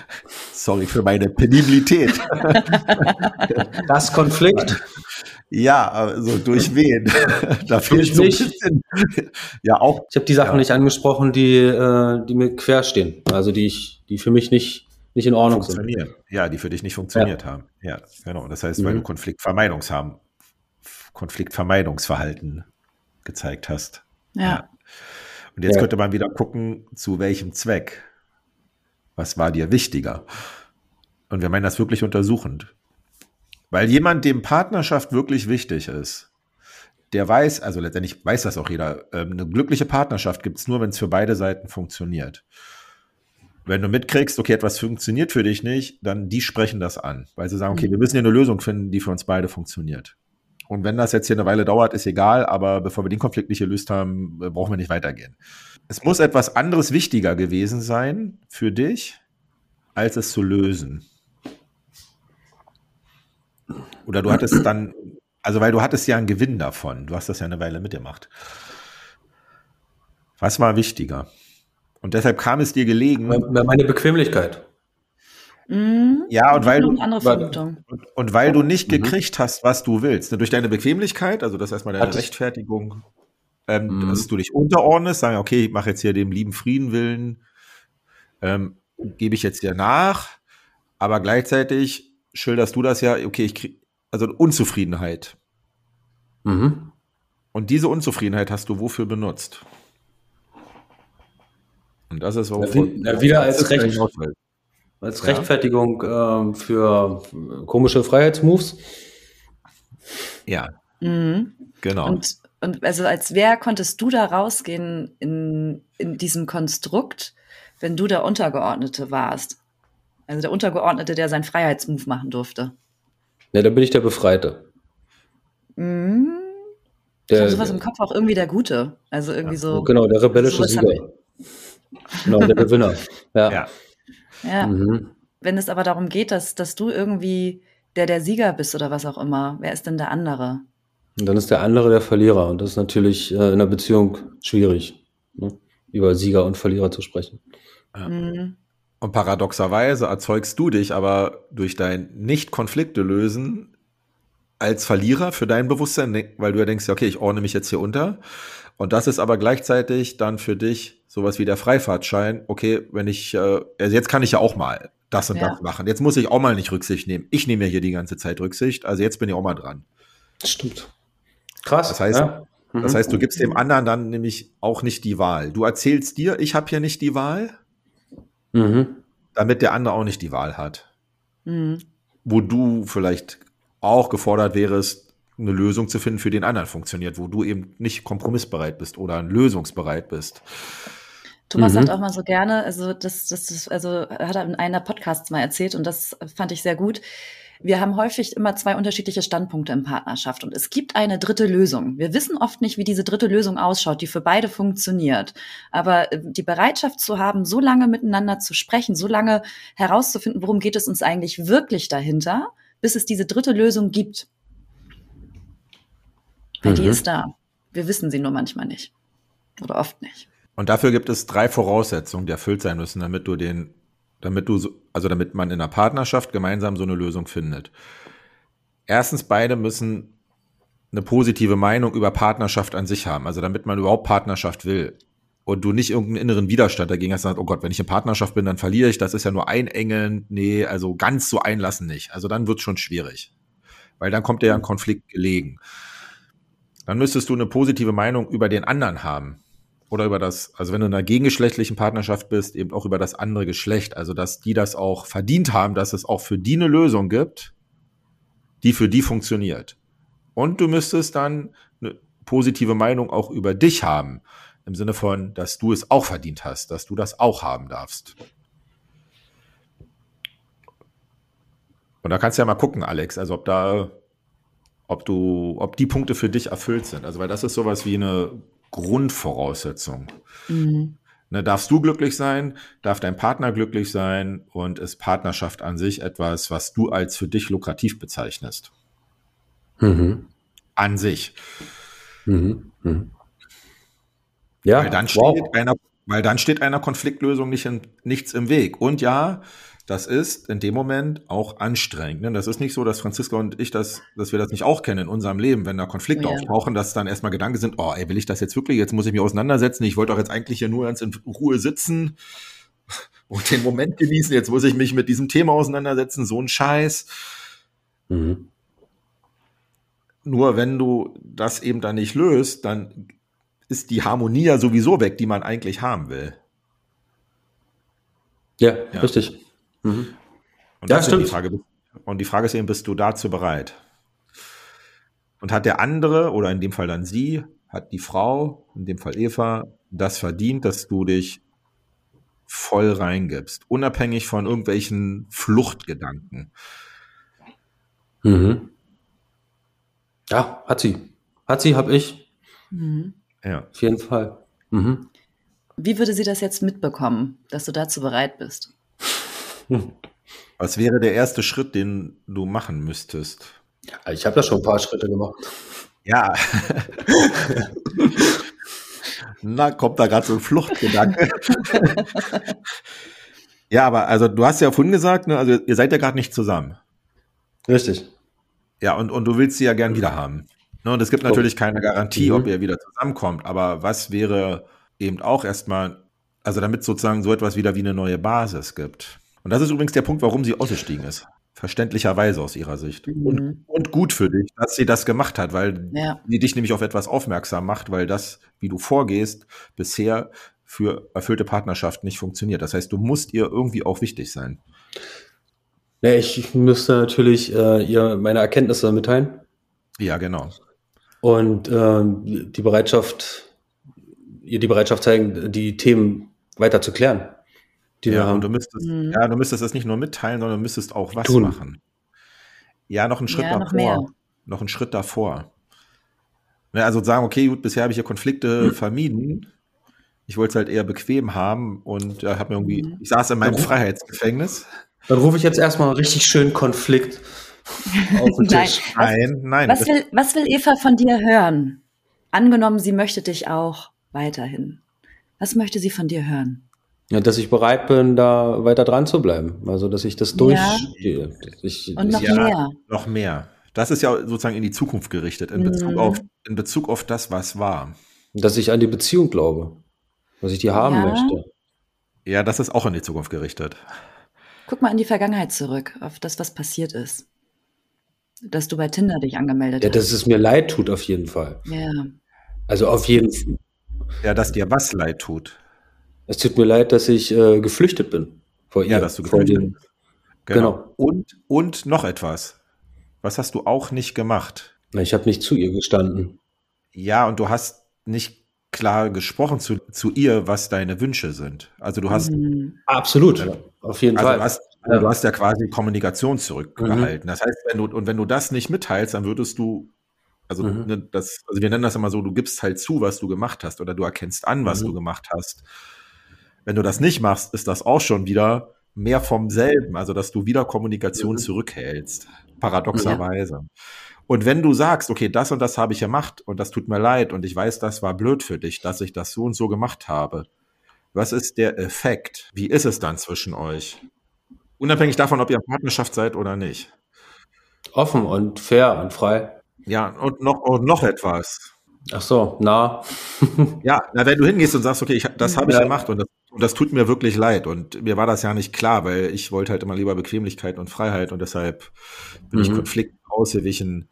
Sorry für meine Penibilität. Das Konflikt. Ja, also durch wen? da fehlt so. Ja, auch. Ich habe die Sachen ja. nicht angesprochen, die, äh, die mir quer stehen. Also die ich, die für mich nicht, nicht in Ordnung funktionieren. sind. Ja, die für dich nicht funktioniert ja. haben. Ja, genau. Das heißt, weil mhm. du Konfliktvermeidungs haben, Konfliktvermeidungsverhalten gezeigt hast. Ja. ja. Und jetzt könnte man wieder gucken, zu welchem Zweck. Was war dir wichtiger? Und wir meinen das wirklich untersuchend. Weil jemand, dem Partnerschaft wirklich wichtig ist, der weiß, also letztendlich weiß das auch jeder, ähm, eine glückliche Partnerschaft gibt es nur, wenn es für beide Seiten funktioniert. Wenn du mitkriegst, okay, etwas funktioniert für dich nicht, dann die sprechen das an, weil sie sagen, okay, mhm. wir müssen hier eine Lösung finden, die für uns beide funktioniert. Und wenn das jetzt hier eine Weile dauert, ist egal, aber bevor wir den Konflikt nicht gelöst haben, äh, brauchen wir nicht weitergehen. Es muss etwas anderes wichtiger gewesen sein für dich, als es zu lösen. Oder du hattest dann, also weil du hattest ja einen Gewinn davon. Du hast das ja eine Weile mitgemacht. Was war wichtiger? Und deshalb kam es dir gelegen. Meine Bequemlichkeit. Mhm. Ja, und weil, du, und, und, weil du nicht mhm. gekriegt hast, was du willst. Durch deine Bequemlichkeit, also das ist erstmal deine Hat Rechtfertigung, ähm, mhm. dass du dich unterordnest, sagen, okay, ich mache jetzt hier dem lieben Frieden willen, ähm, gebe ich jetzt hier nach, aber gleichzeitig schilderst du das ja, okay, ich krieg, also Unzufriedenheit. Mhm. Und diese Unzufriedenheit hast du wofür benutzt? Und das ist wovon, na, wieder als Recht, als ja. Rechtfertigung äh, für komische Freiheitsmoves. Ja. Mhm. Genau. Und, und also als wer konntest du da rausgehen in, in diesem Konstrukt, wenn du der Untergeordnete warst? Also der Untergeordnete, der seinen Freiheitsmove machen durfte. Ja, da bin ich der Befreite. Mhm. Der, ich habe sowas im Kopf auch irgendwie der Gute. Also irgendwie so. Genau, der rebellische Sieger. Genau, der Gewinner. Ja. ja. Ja. Mhm. Wenn es aber darum geht, dass, dass du irgendwie der der Sieger bist oder was auch immer, wer ist denn der andere? Und dann ist der andere der Verlierer. Und das ist natürlich äh, in einer Beziehung schwierig, ne? über Sieger und Verlierer zu sprechen. Ja. Mhm. Und paradoxerweise erzeugst du dich aber durch dein Nicht-Konflikte lösen als Verlierer für dein Bewusstsein, weil du ja denkst, okay, ich ordne mich jetzt hier unter. Und das ist aber gleichzeitig dann für dich sowas wie der Freifahrtschein. Okay, wenn ich, äh, also jetzt kann ich ja auch mal das und ja. das machen. Jetzt muss ich auch mal nicht Rücksicht nehmen. Ich nehme ja hier die ganze Zeit Rücksicht, also jetzt bin ich auch mal dran. Stimmt. Krass. Das heißt, ja. mhm. das heißt, du gibst dem anderen dann nämlich auch nicht die Wahl. Du erzählst dir, ich habe hier nicht die Wahl, mhm. damit der andere auch nicht die Wahl hat. Mhm. Wo du vielleicht auch gefordert wärest, eine Lösung zu finden, für den anderen funktioniert, wo du eben nicht kompromissbereit bist oder lösungsbereit bist. Thomas mhm. sagt auch mal so gerne, also das, das, das, also hat er in einer Podcasts mal erzählt und das fand ich sehr gut. Wir haben häufig immer zwei unterschiedliche Standpunkte in Partnerschaft und es gibt eine dritte Lösung. Wir wissen oft nicht, wie diese dritte Lösung ausschaut, die für beide funktioniert. Aber äh, die Bereitschaft zu haben, so lange miteinander zu sprechen, so lange herauszufinden, worum geht es uns eigentlich wirklich dahinter, bis es diese dritte Lösung gibt. Weil mhm. die ist da. Wir wissen sie nur manchmal nicht. Oder oft nicht. Und dafür gibt es drei Voraussetzungen, die erfüllt sein müssen, damit du den, damit du, also damit man in einer Partnerschaft gemeinsam so eine Lösung findet. Erstens, beide müssen eine positive Meinung über Partnerschaft an sich haben, also damit man überhaupt Partnerschaft will und du nicht irgendeinen inneren Widerstand dagegen hast, sagst, oh Gott, wenn ich in Partnerschaft bin, dann verliere ich, das ist ja nur einengen, nee, also ganz so einlassen nicht. Also dann wird es schon schwierig, weil dann kommt dir ja ein Konflikt gelegen. Dann müsstest du eine positive Meinung über den anderen haben oder über das, also wenn du in einer gegengeschlechtlichen Partnerschaft bist, eben auch über das andere Geschlecht, also dass die das auch verdient haben, dass es auch für die eine Lösung gibt, die für die funktioniert. Und du müsstest dann eine positive Meinung auch über dich haben, im Sinne von, dass du es auch verdient hast, dass du das auch haben darfst. Und da kannst du ja mal gucken, Alex, also ob da, ob du, ob die Punkte für dich erfüllt sind. Also weil das ist sowas wie eine Grundvoraussetzung. Mhm. Ne, darfst du glücklich sein, darf dein Partner glücklich sein und ist Partnerschaft an sich etwas, was du als für dich lukrativ bezeichnest. Mhm. An sich. Mhm. Mhm. Ja, weil dann, wow. steht einer, weil dann steht einer Konfliktlösung nicht in, nichts im Weg. Und ja, das ist in dem Moment auch anstrengend. Ne? Das ist nicht so, dass Franziska und ich das, dass wir das nicht auch kennen in unserem Leben, wenn da Konflikte ja. auftauchen, dass dann erstmal Gedanken sind, oh, ey, will ich das jetzt wirklich? Jetzt muss ich mich auseinandersetzen. Ich wollte doch jetzt eigentlich hier nur ganz in Ruhe sitzen und den Moment genießen. Jetzt muss ich mich mit diesem Thema auseinandersetzen. So ein Scheiß. Mhm. Nur wenn du das eben dann nicht löst, dann ist die Harmonie ja sowieso weg, die man eigentlich haben will. Ja, ja. richtig. Mhm. Und ja, stimmt. Die Frage, und die Frage ist eben, bist du dazu bereit? Und hat der andere, oder in dem Fall dann sie, hat die Frau, in dem Fall Eva, das verdient, dass du dich voll reingibst, unabhängig von irgendwelchen Fluchtgedanken. Mhm. Ja, hat sie. Hat sie, hab ich. Mhm. Ja. Auf jeden Fall. Mhm. Wie würde sie das jetzt mitbekommen, dass du dazu bereit bist? Was wäre der erste Schritt, den du machen müsstest? Ich habe da schon ein paar Schritte gemacht. Ja. Na, kommt da gerade so ein Fluchtgedanke. ja, aber also du hast ja vorhin gesagt, ne, also ihr seid ja gerade nicht zusammen. Richtig. Ja, und, und du willst sie ja gern wieder haben. Ne, und es gibt natürlich oh. keine Garantie, mhm. ob ihr wieder zusammenkommt, aber was wäre eben auch erstmal, also damit sozusagen so etwas wieder wie eine neue Basis gibt. Und das ist übrigens der Punkt, warum sie ausgestiegen ist. Verständlicherweise aus ihrer Sicht. Mhm. Und, und, gut für dich, dass sie das gemacht hat, weil ja. sie dich nämlich auf etwas aufmerksam macht, weil das, wie du vorgehst, bisher für erfüllte Partnerschaft nicht funktioniert. Das heißt, du musst ihr irgendwie auch wichtig sein. Ja, ich müsste natürlich äh, ihr meine Erkenntnisse mitteilen. Ja, genau. Und äh, die Bereitschaft, ihr die Bereitschaft zeigen, die Themen weiter zu klären die ja. Und du müsstest, mhm. ja, du müsstest das nicht nur mitteilen, sondern du müsstest auch was Tun. machen. Ja, noch einen Schritt ja, davor. Noch, noch einen Schritt davor. Ne, also sagen, okay, gut, bisher habe ich ja Konflikte mhm. vermieden. Ich wollte es halt eher bequem haben und äh, habe mir irgendwie, mhm. ich saß in meinem Freiheitsgefängnis. Dann rufe ich jetzt erstmal richtig schön Konflikt auf den Tisch. nein, nein. Was will, was will Eva von dir hören? Angenommen, sie möchte dich auch weiterhin. Was möchte sie von dir hören? Ja, dass ich bereit bin, da weiter dran zu bleiben. Also, dass ich das durchstehe. Ja. Und noch ja, mehr. Noch mehr. Das ist ja sozusagen in die Zukunft gerichtet, in, mhm. Bezug, auf, in Bezug auf das, was war. Dass ich an die Beziehung glaube, dass ich die haben ja. möchte. Ja, das ist auch in die Zukunft gerichtet. Guck mal in die Vergangenheit zurück, auf das, was passiert ist. Dass du bei Tinder dich angemeldet ja, hast. Ja, dass es mir leid tut, auf jeden Fall. Ja. Also auf jeden Fall. Ja, dass dir was leid tut. Es tut mir leid, dass ich äh, geflüchtet bin vor ihr. Ja, dass du geflüchtet bist. Genau. genau. Und, und noch etwas. Was hast du auch nicht gemacht? Ich habe nicht zu ihr gestanden. Ja, und du hast nicht klar gesprochen zu, zu ihr, was deine Wünsche sind. Also du hast. Mhm. Absolut, ja, auf jeden also Fall. Du hast, ja. du hast ja quasi Kommunikation zurückgehalten. Mhm. Das heißt, wenn du, und wenn du das nicht mitteilst, dann würdest du, also, mhm. ne, das, also wir nennen das immer so, du gibst halt zu, was du gemacht hast, oder du erkennst an, was mhm. du gemacht hast. Wenn du das nicht machst, ist das auch schon wieder mehr vom selben, also dass du wieder Kommunikation mhm. zurückhältst, paradoxerweise. Ja. Und wenn du sagst, okay, das und das habe ich gemacht und das tut mir leid und ich weiß, das war blöd für dich, dass ich das so und so gemacht habe, was ist der Effekt? Wie ist es dann zwischen euch? Unabhängig davon, ob ihr in Partnerschaft seid oder nicht. Offen und fair und frei. Ja, und noch, und noch etwas. Ach so, na. ja, na, wenn du hingehst und sagst, okay, ich, das habe ich ja. gemacht und das und das tut mir wirklich leid. Und mir war das ja nicht klar, weil ich wollte halt immer lieber Bequemlichkeit und Freiheit und deshalb bin mhm. ich Konflikten ausgewichen.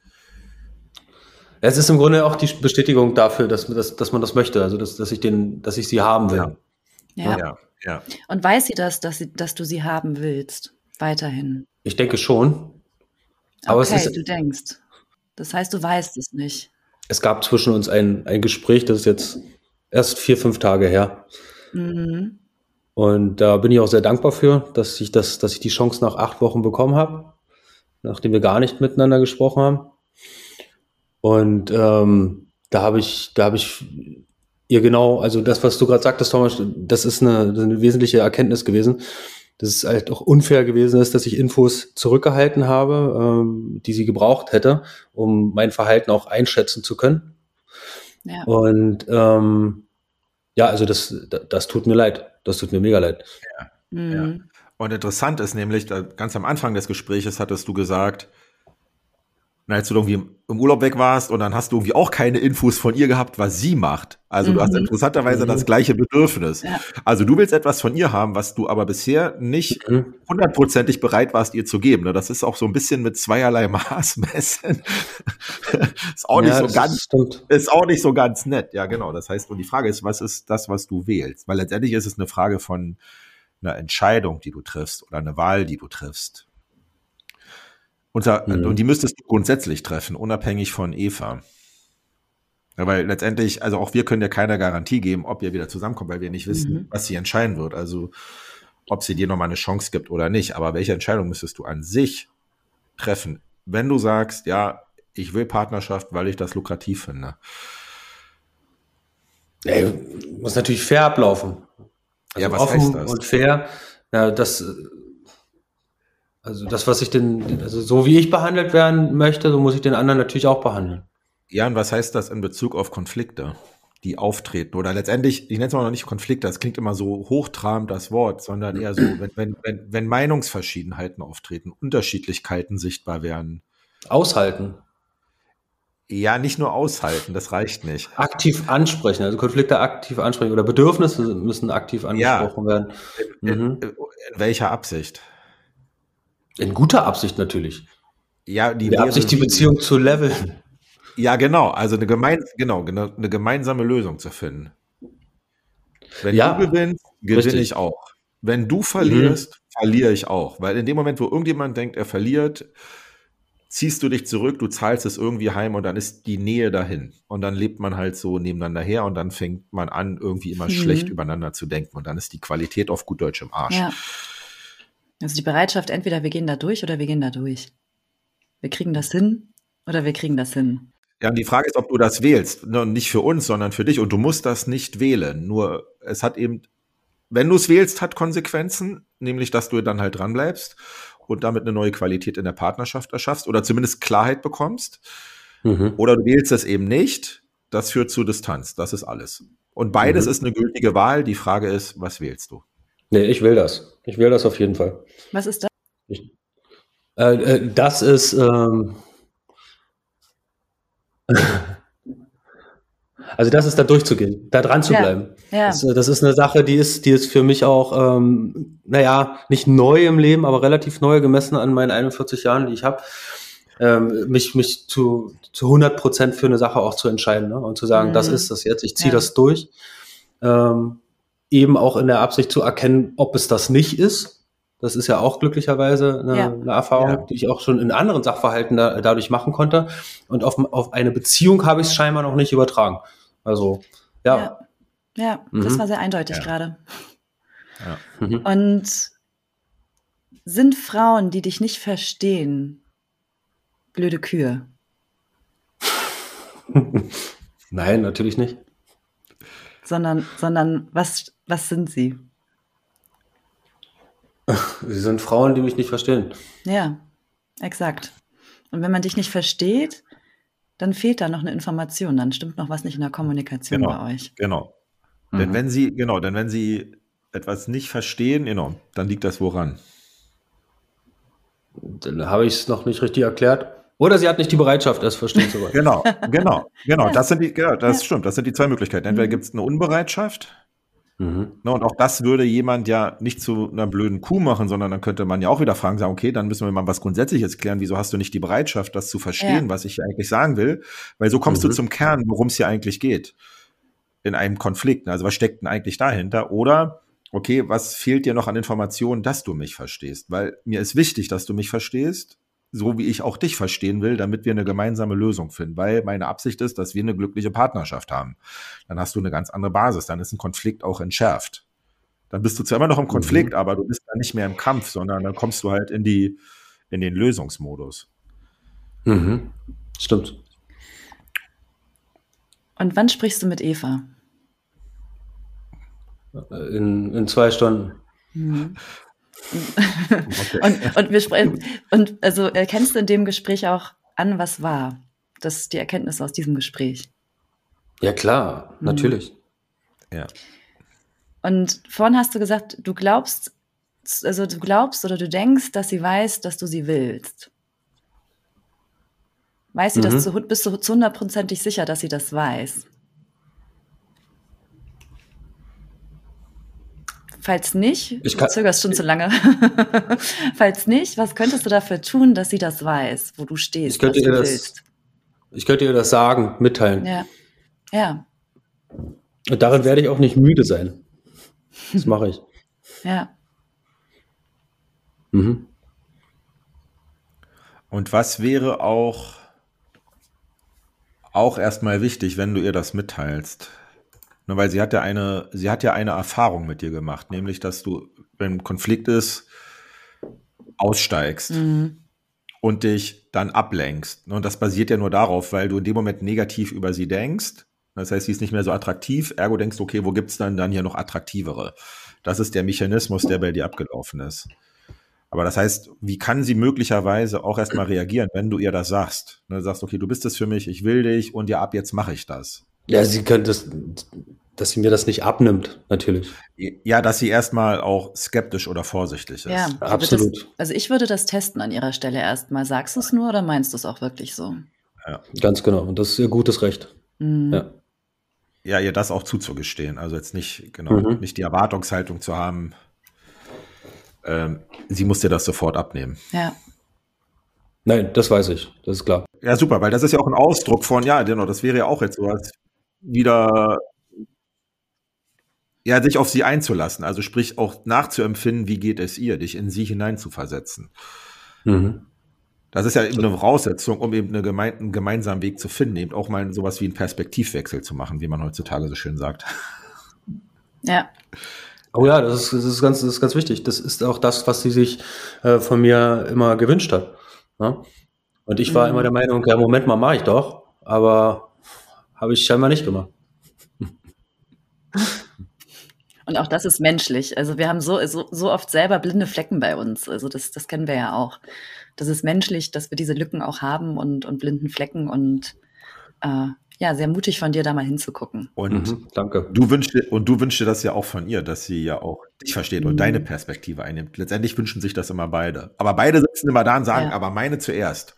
Es ist im Grunde auch die Bestätigung dafür, dass, dass, dass man das möchte, also dass, dass ich den, dass ich sie haben will. Ja. Ja. ja. ja. Und weiß sie das, dass, sie, dass du sie haben willst? Weiterhin. Ich denke schon. Aber okay, es ist, du denkst. Das heißt, du weißt es nicht. Es gab zwischen uns ein, ein Gespräch, das ist jetzt erst vier, fünf Tage her. Mhm. Und da bin ich auch sehr dankbar für, dass ich das, dass ich die Chance nach acht Wochen bekommen habe, nachdem wir gar nicht miteinander gesprochen haben. Und ähm, da habe ich, da habe ich ihr genau, also das, was du gerade sagtest, Thomas, das ist eine, eine wesentliche Erkenntnis gewesen, dass es halt auch unfair gewesen ist, dass ich Infos zurückgehalten habe, ähm, die sie gebraucht hätte, um mein Verhalten auch einschätzen zu können. Ja. Und ähm, ja, also das, das tut mir leid. Das tut mir mega leid. Ja. Mhm. ja. Und interessant ist nämlich, ganz am Anfang des Gesprächs hattest du gesagt, na, als du irgendwie im Urlaub weg warst und dann hast du irgendwie auch keine Infos von ihr gehabt, was sie macht. Also mhm. du hast mhm. interessanterweise mhm. das gleiche Bedürfnis. Ja. Also du willst etwas von ihr haben, was du aber bisher nicht mhm. hundertprozentig bereit warst, ihr zu geben. Ne? Das ist auch so ein bisschen mit zweierlei Maß messen. ist auch nicht ja, so ganz, stimmt. ist auch nicht so ganz nett. Ja, genau. Das heißt, und die Frage ist, was ist das, was du wählst? Weil letztendlich ist es eine Frage von einer Entscheidung, die du triffst oder eine Wahl, die du triffst. Und, mhm. und die müsstest du grundsätzlich treffen, unabhängig von Eva. Ja, weil letztendlich, also auch wir können ja keine Garantie geben, ob ihr wieder zusammenkommt, weil wir nicht wissen, mhm. was sie entscheiden wird. Also ob sie dir nochmal eine Chance gibt oder nicht. Aber welche Entscheidung müsstest du an sich treffen, wenn du sagst, ja, ich will Partnerschaft, weil ich das lukrativ finde? Ey, muss natürlich fair ablaufen. Also ja, was offen heißt das? Und fair, ja, das, also das, was ich denn, also so wie ich behandelt werden möchte, so muss ich den anderen natürlich auch behandeln. Ja, und was heißt das in Bezug auf Konflikte, die auftreten? Oder letztendlich, ich nenne es mal noch nicht Konflikte, das klingt immer so hochtrabend, das Wort, sondern eher so, wenn, wenn, wenn, wenn Meinungsverschiedenheiten auftreten, Unterschiedlichkeiten sichtbar werden. Aushalten. Ja, nicht nur aushalten, das reicht nicht. Aktiv ansprechen, also Konflikte aktiv ansprechen oder Bedürfnisse müssen aktiv angesprochen ja. werden. Mhm. In, welcher Absicht? In guter Absicht natürlich. Ja, die, die Absicht, die Beziehung zu leveln. Ja, genau. Also eine, gemein, genau, eine gemeinsame Lösung zu finden. Wenn ja, du gewinnst, gewinne ich auch. Wenn du verlierst, mhm. verliere ich auch. Weil in dem Moment, wo irgendjemand denkt, er verliert, ziehst du dich zurück, du zahlst es irgendwie heim und dann ist die Nähe dahin. Und dann lebt man halt so nebeneinander her und dann fängt man an, irgendwie immer mhm. schlecht übereinander zu denken. Und dann ist die Qualität auf gut Deutsch im Arsch. Ja. Also die Bereitschaft, entweder wir gehen da durch oder wir gehen da durch. Wir kriegen das hin oder wir kriegen das hin. Ja, und die Frage ist, ob du das wählst. Nicht für uns, sondern für dich. Und du musst das nicht wählen. Nur es hat eben, wenn du es wählst, hat Konsequenzen, nämlich dass du dann halt dranbleibst und damit eine neue Qualität in der Partnerschaft erschaffst oder zumindest Klarheit bekommst. Mhm. Oder du wählst es eben nicht. Das führt zu Distanz. Das ist alles. Und beides mhm. ist eine gültige Wahl. Die Frage ist, was wählst du? Nee, ich will das. Ich will das auf jeden Fall. Was ist das? Ich, äh, äh, das ist, ähm, also das ist da durchzugehen, da dran zu ja, bleiben. Ja. Das, das, ist eine Sache, die ist, die ist für mich auch, ähm, naja, nicht neu im Leben, aber relativ neu gemessen an meinen 41 Jahren, die ich habe. Ähm, mich, mich zu, zu 100 Prozent für eine Sache auch zu entscheiden ne? und zu sagen, mhm. das ist das jetzt, ich ziehe ja. das durch. Ähm, eben auch in der Absicht zu erkennen, ob es das nicht ist das ist ja auch glücklicherweise eine, ja. eine Erfahrung, ja. die ich auch schon in anderen Sachverhalten da, dadurch machen konnte. Und auf, auf eine Beziehung habe ich es scheinbar noch nicht übertragen. Also, ja. Ja, ja mhm. das war sehr eindeutig gerade. Mhm. Und sind Frauen, die dich nicht verstehen, blöde Kühe? Nein, natürlich nicht. Sondern, sondern was, was sind sie? Sie sind Frauen, die mich nicht verstehen. Ja, exakt. Und wenn man dich nicht versteht, dann fehlt da noch eine Information, dann stimmt noch was nicht in der Kommunikation genau, bei euch. Genau. Mhm. Denn wenn sie, genau, denn wenn sie etwas nicht verstehen, genau, dann liegt das woran? Dann habe ich es noch nicht richtig erklärt. Oder sie hat nicht die Bereitschaft, es verstehen zu wollen. genau, genau, genau. Das sind die, genau, das ja. stimmt. Das sind die zwei Möglichkeiten. Entweder mhm. gibt es eine Unbereitschaft Mhm. Ne, und auch das würde jemand ja nicht zu einer blöden Kuh machen, sondern dann könnte man ja auch wieder fragen, sagen, okay, dann müssen wir mal was Grundsätzliches klären. Wieso hast du nicht die Bereitschaft, das zu verstehen, ja. was ich eigentlich sagen will? Weil so kommst mhm. du zum Kern, worum es hier eigentlich geht. In einem Konflikt. Also was steckt denn eigentlich dahinter? Oder, okay, was fehlt dir noch an Informationen, dass du mich verstehst? Weil mir ist wichtig, dass du mich verstehst so wie ich auch dich verstehen will, damit wir eine gemeinsame Lösung finden. Weil meine Absicht ist, dass wir eine glückliche Partnerschaft haben. Dann hast du eine ganz andere Basis. Dann ist ein Konflikt auch entschärft. Dann bist du zwar immer noch im Konflikt, mhm. aber du bist dann nicht mehr im Kampf, sondern dann kommst du halt in die, in den Lösungsmodus. Mhm. Stimmt. Und wann sprichst du mit Eva? In, in zwei Stunden. Mhm. Okay. und, und wir sprechen, und also erkennst du in dem Gespräch auch an, was war? Das ist die Erkenntnis aus diesem Gespräch. Ja, klar, mhm. natürlich. Ja. Und vorhin hast du gesagt, du glaubst, also du glaubst oder du denkst, dass sie weiß, dass du sie willst. Weiß sie mhm. das zu, bist du zu hundertprozentig sicher, dass sie das weiß? Falls nicht, ich du zögerst schon zu lange. Falls nicht, was könntest du dafür tun, dass sie das weiß, wo du stehst? Ich könnte, ihr das, willst? ich könnte ihr das sagen, mitteilen. Ja. Ja. Und darin werde ich auch nicht müde sein. Das mache ich. Ja. Mhm. Und was wäre auch, auch erstmal wichtig, wenn du ihr das mitteilst? Nur weil sie hat ja eine, sie hat ja eine Erfahrung mit dir gemacht, nämlich, dass du, wenn Konflikt ist, aussteigst mhm. und dich dann ablenkst. Und das basiert ja nur darauf, weil du in dem Moment negativ über sie denkst. Das heißt, sie ist nicht mehr so attraktiv, ergo denkst du, okay, wo gibt's dann dann hier noch attraktivere? Das ist der Mechanismus, der bei dir abgelaufen ist. Aber das heißt, wie kann sie möglicherweise auch erstmal reagieren, wenn du ihr das sagst? Du sagst, okay, du bist es für mich, ich will dich und ja, ab jetzt mache ich das. Ja, sie könnte das, dass sie mir das nicht abnimmt, natürlich. Ja, dass sie erstmal auch skeptisch oder vorsichtig ist. Ja, absolut. Das, also ich würde das testen an ihrer Stelle erstmal. Sagst du es nur oder meinst du es auch wirklich so? Ja. Ganz genau. Und das ist ihr gutes Recht. Mhm. Ja. Ja, ihr das auch zuzugestehen. Also jetzt nicht, genau, mhm. nicht die Erwartungshaltung zu haben, ähm, sie muss dir das sofort abnehmen. Ja. Nein, das weiß ich. Das ist klar. Ja, super, weil das ist ja auch ein Ausdruck von, ja, genau, das wäre ja auch jetzt so was wieder ja, sich auf sie einzulassen, also sprich auch nachzuempfinden, wie geht es ihr, dich in sie hineinzuversetzen. Mhm. Das ist ja eben eine Voraussetzung, um eben eine gemein, einen gemeinsamen Weg zu finden, eben auch mal sowas wie einen Perspektivwechsel zu machen, wie man heutzutage so schön sagt. Ja. Oh ja, das ist, das ist, ganz, das ist ganz wichtig. Das ist auch das, was sie sich äh, von mir immer gewünscht hat. Ja? Und ich war mhm. immer der Meinung, ja, Moment mal, mache ich doch, aber habe ich scheinbar nicht gemacht. Und auch das ist menschlich. Also wir haben so, so, so oft selber blinde Flecken bei uns. Also das, das kennen wir ja auch. Das ist menschlich, dass wir diese Lücken auch haben und, und blinden Flecken und äh, ja, sehr mutig von dir, da mal hinzugucken. Und mhm, danke. Du wünschst und du wünschst dir das ja auch von ihr, dass sie ja auch dich versteht mhm. und deine Perspektive einnimmt. Letztendlich wünschen sich das immer beide. Aber beide sitzen immer da und sagen, ja. aber meine zuerst.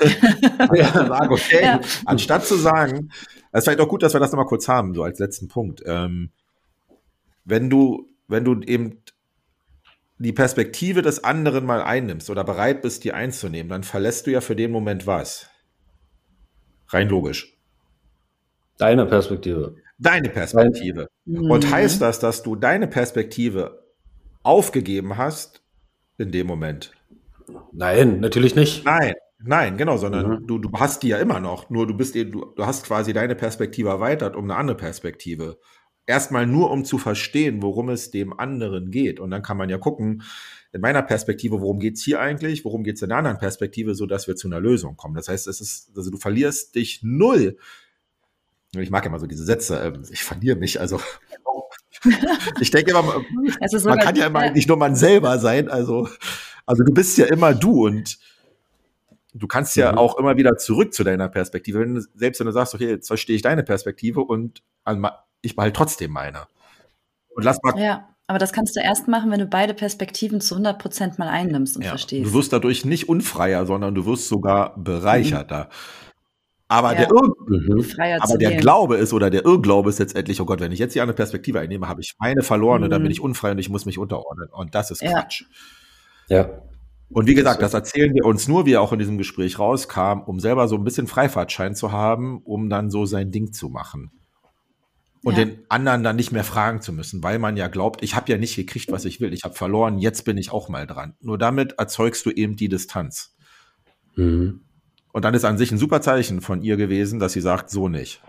ja, sag, okay. Ja. Anstatt zu sagen, es ist vielleicht auch gut, dass wir das nochmal kurz haben, so als letzten Punkt. Ähm, wenn du, wenn du eben die Perspektive des anderen mal einnimmst oder bereit bist, die einzunehmen, dann verlässt du ja für den Moment was. Rein logisch. Deine Perspektive. Deine Perspektive. Mhm. Und heißt das, dass du deine Perspektive aufgegeben hast in dem Moment? Nein, natürlich nicht. Nein, nein, genau, sondern mhm. du, du hast die ja immer noch. Nur du bist eben, du, du hast quasi deine Perspektive erweitert um eine andere Perspektive. Erstmal nur, um zu verstehen, worum es dem anderen geht. Und dann kann man ja gucken, in meiner Perspektive, worum geht's hier eigentlich, worum geht's in der anderen Perspektive, so dass wir zu einer Lösung kommen. Das heißt, es ist, also du verlierst dich null. Ich mag ja mal so diese Sätze, ähm, ich verliere mich, also ich denke immer, man kann ja immer nicht nur man selber sein, also, also du bist ja immer du und du kannst ja mhm. auch immer wieder zurück zu deiner Perspektive, wenn du, selbst wenn du sagst, okay, jetzt verstehe ich deine Perspektive und ich behalte trotzdem meine. Und lass mal, ja. Aber das kannst du erst machen, wenn du beide Perspektiven zu 100 Prozent mal einnimmst und ja, verstehst. Du wirst dadurch nicht unfreier, sondern du wirst sogar bereicherter. Mhm. Aber, ja. der, mhm. aber der Glaube ist oder der Irrglaube ist letztendlich, oh Gott, wenn ich jetzt die andere Perspektive einnehme, habe ich meine verloren mhm. und dann bin mhm. ich unfrei und ich muss mich unterordnen. Und das ist ja. Quatsch. Ja. Und wie gesagt, das erzählen wir uns nur, wie er auch in diesem Gespräch rauskam, um selber so ein bisschen Freifahrtschein zu haben, um dann so sein Ding zu machen und ja. den anderen dann nicht mehr fragen zu müssen, weil man ja glaubt, ich habe ja nicht gekriegt, was ich will, ich habe verloren, jetzt bin ich auch mal dran. Nur damit erzeugst du eben die Distanz. Mhm. Und dann ist an sich ein super Zeichen von ihr gewesen, dass sie sagt, so nicht.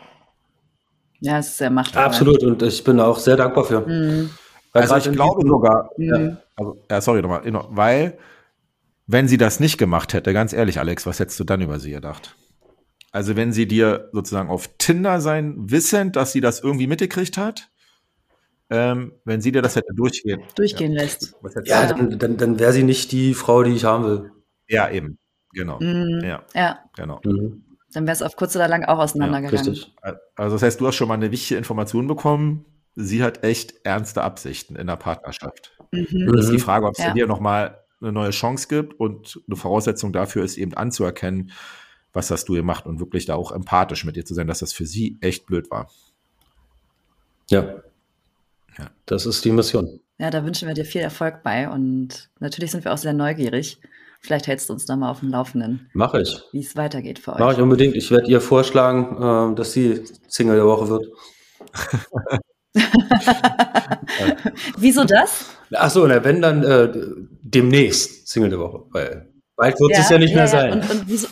Ja, es ist sehr machtvoll. Absolut, und ich bin auch sehr dankbar für. Mhm. Also ich glaube sogar, mhm. ja, also, ja, sorry nochmal, weil wenn sie das nicht gemacht hätte, ganz ehrlich, Alex, was hättest du dann über sie gedacht? Also wenn sie dir sozusagen auf Tinder sein, wissend, dass sie das irgendwie mitgekriegt hat, ähm, wenn sie dir das hätte durchgehen, durchgehen ja. lässt. Ja, dann, dann, dann wäre sie nicht die Frau, die ich haben will. Ja, eben. Genau. Mhm. Ja. ja. Genau. Mhm. Dann wäre es auf kurz oder lang auch auseinandergegangen. Ja, richtig. Also das heißt, du hast schon mal eine wichtige Information bekommen. Sie hat echt ernste Absichten in der Partnerschaft. Mhm. Das ist die Frage, ob es ja. dir nochmal eine neue Chance gibt und eine Voraussetzung dafür ist eben anzuerkennen, was hast du gemacht und wirklich da auch empathisch mit ihr zu sein, dass das für sie echt blöd war. Ja. ja. Das ist die Mission. Ja, da wünschen wir dir viel Erfolg bei und natürlich sind wir auch sehr neugierig. Vielleicht hältst du uns da mal auf dem Laufenden. Mache ich. Wie es weitergeht für euch. Mache ich unbedingt. Ich werde ihr vorschlagen, äh, dass sie Single der Woche wird. Wieso das? Ach so, na, wenn dann äh, demnächst Single der Woche, weil Bald wird ja, es ja nicht ja, mehr sein. Und, und, wieso,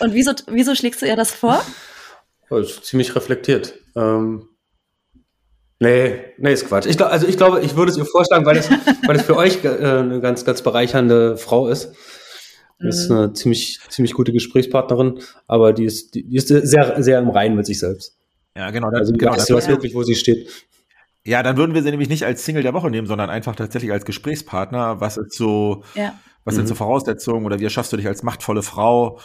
und wieso, wieso schlägst du ihr das vor? Oh, ist ziemlich reflektiert. Ähm, nee, nee, ist Quatsch. Ich, also ich glaube, ich würde es ihr vorschlagen, weil es, weil es für euch äh, eine ganz, ganz bereichernde Frau ist. Das ist mhm. eine ziemlich, ziemlich gute Gesprächspartnerin, aber die ist, die, die ist sehr, sehr im Reinen mit sich selbst. Ja, genau. Das, also genau, das weiß wirklich, wo sie steht. Ja, dann würden wir sie nämlich nicht als Single der Woche nehmen, sondern einfach tatsächlich als Gesprächspartner. Was ist so, ja. was sind mhm. so Voraussetzungen oder wie erschaffst du dich als machtvolle Frau?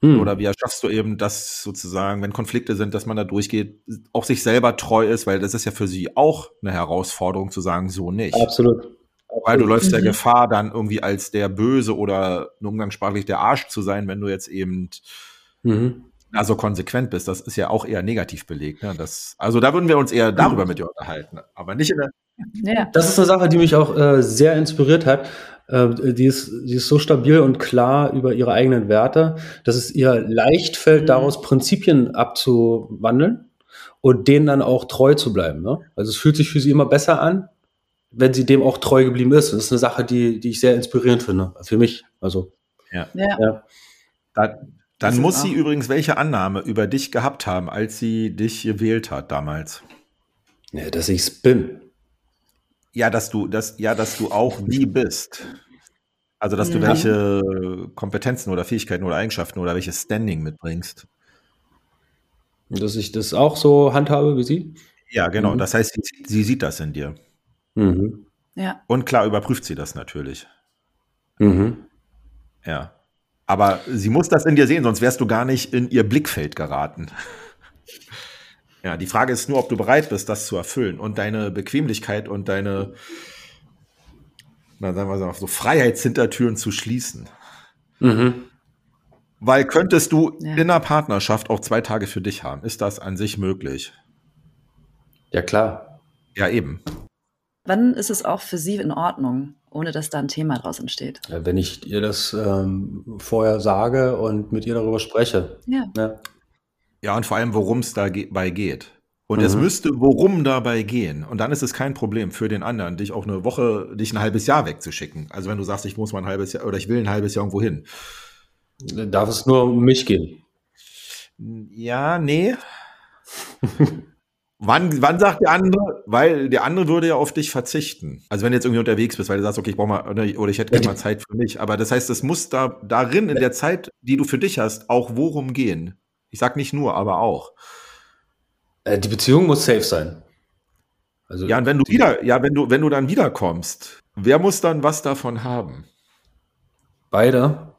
Mhm. Oder wie erschaffst du eben das sozusagen, wenn Konflikte sind, dass man da durchgeht, auch sich selber treu ist, weil das ist ja für sie auch eine Herausforderung zu sagen, so nicht. Absolut. Weil du läufst der mhm. Gefahr, dann irgendwie als der Böse oder umgangssprachlich der Arsch zu sein, wenn du jetzt eben mhm also konsequent bist, das ist ja auch eher negativ belegt. Ne? Das, also da würden wir uns eher darüber mit dir unterhalten, aber nicht in der. Ja. Das ist eine Sache, die mich auch äh, sehr inspiriert hat. Äh, die, ist, die ist so stabil und klar über ihre eigenen Werte, dass es ihr leicht fällt, mhm. daraus Prinzipien abzuwandeln und denen dann auch treu zu bleiben. Ne? Also es fühlt sich für sie immer besser an, wenn sie dem auch treu geblieben ist. Das ist eine Sache, die, die ich sehr inspirierend finde, für mich. Also ja. ja. ja. Da, dann muss sie übrigens welche Annahme über dich gehabt haben, als sie dich gewählt hat damals? Ja, dass ich's bin. Ja, dass du, dass, ja, dass du auch wie bist. Also, dass ja. du welche Kompetenzen oder Fähigkeiten oder Eigenschaften oder welches Standing mitbringst. Dass ich das auch so handhabe wie sie? Ja, genau. Mhm. Das heißt, sie, sie, sieht das in dir. Mhm. Ja. Und klar überprüft sie das natürlich. Mhm. Ja. Aber sie muss das in dir sehen, sonst wärst du gar nicht in ihr Blickfeld geraten. ja, die Frage ist nur, ob du bereit bist, das zu erfüllen und deine Bequemlichkeit und deine, na, sagen wir mal so, Freiheitshintertüren zu schließen. Mhm. Weil könntest du ja. in einer Partnerschaft auch zwei Tage für dich haben? Ist das an sich möglich? Ja, klar. Ja, eben. Wann ist es auch für Sie in Ordnung, ohne dass da ein Thema draus entsteht. Ja, wenn ich ihr das ähm, vorher sage und mit ihr darüber spreche. Ja. Ja, ja und vor allem, worum es dabei geht. Und mhm. es müsste worum dabei gehen. Und dann ist es kein Problem für den anderen, dich auch eine Woche, dich ein halbes Jahr wegzuschicken. Also wenn du sagst, ich muss mal ein halbes Jahr oder ich will ein halbes Jahr irgendwo hin. Darf es nur um mich gehen? Ja, nee. Wann, wann sagt der andere? Weil der andere würde ja auf dich verzichten. Also wenn du jetzt irgendwie unterwegs bist, weil du sagst, okay, ich brauche mal, oder ich hätte gerne mal Zeit für mich. Aber das heißt, es muss da darin in der Zeit, die du für dich hast, auch worum gehen. Ich sag nicht nur, aber auch. Äh, die Beziehung muss safe sein. Also ja, und wenn du wieder, ja, wenn du, wenn du dann wiederkommst, wer muss dann was davon haben? Beide.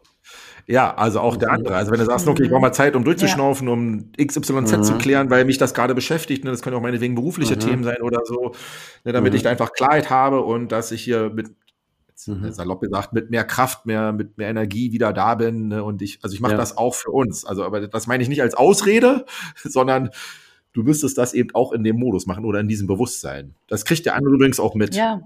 Ja, also auch der andere. Also wenn du sagst, okay, ich brauche mal Zeit, um durchzuschnaufen, ja. um XYZ mhm. zu klären, weil mich das gerade beschäftigt, ne, das können auch meinetwegen berufliche mhm. Themen sein oder so, ne, damit mhm. ich da einfach Klarheit habe und dass ich hier mit, mhm. salopp gesagt, mit mehr Kraft, mehr, mit mehr Energie wieder da bin. Ne, und ich, also ich mache ja. das auch für uns. Also, aber das meine ich nicht als Ausrede, sondern du müsstest das eben auch in dem Modus machen oder in diesem Bewusstsein. Das kriegt der andere übrigens auch mit. Ja.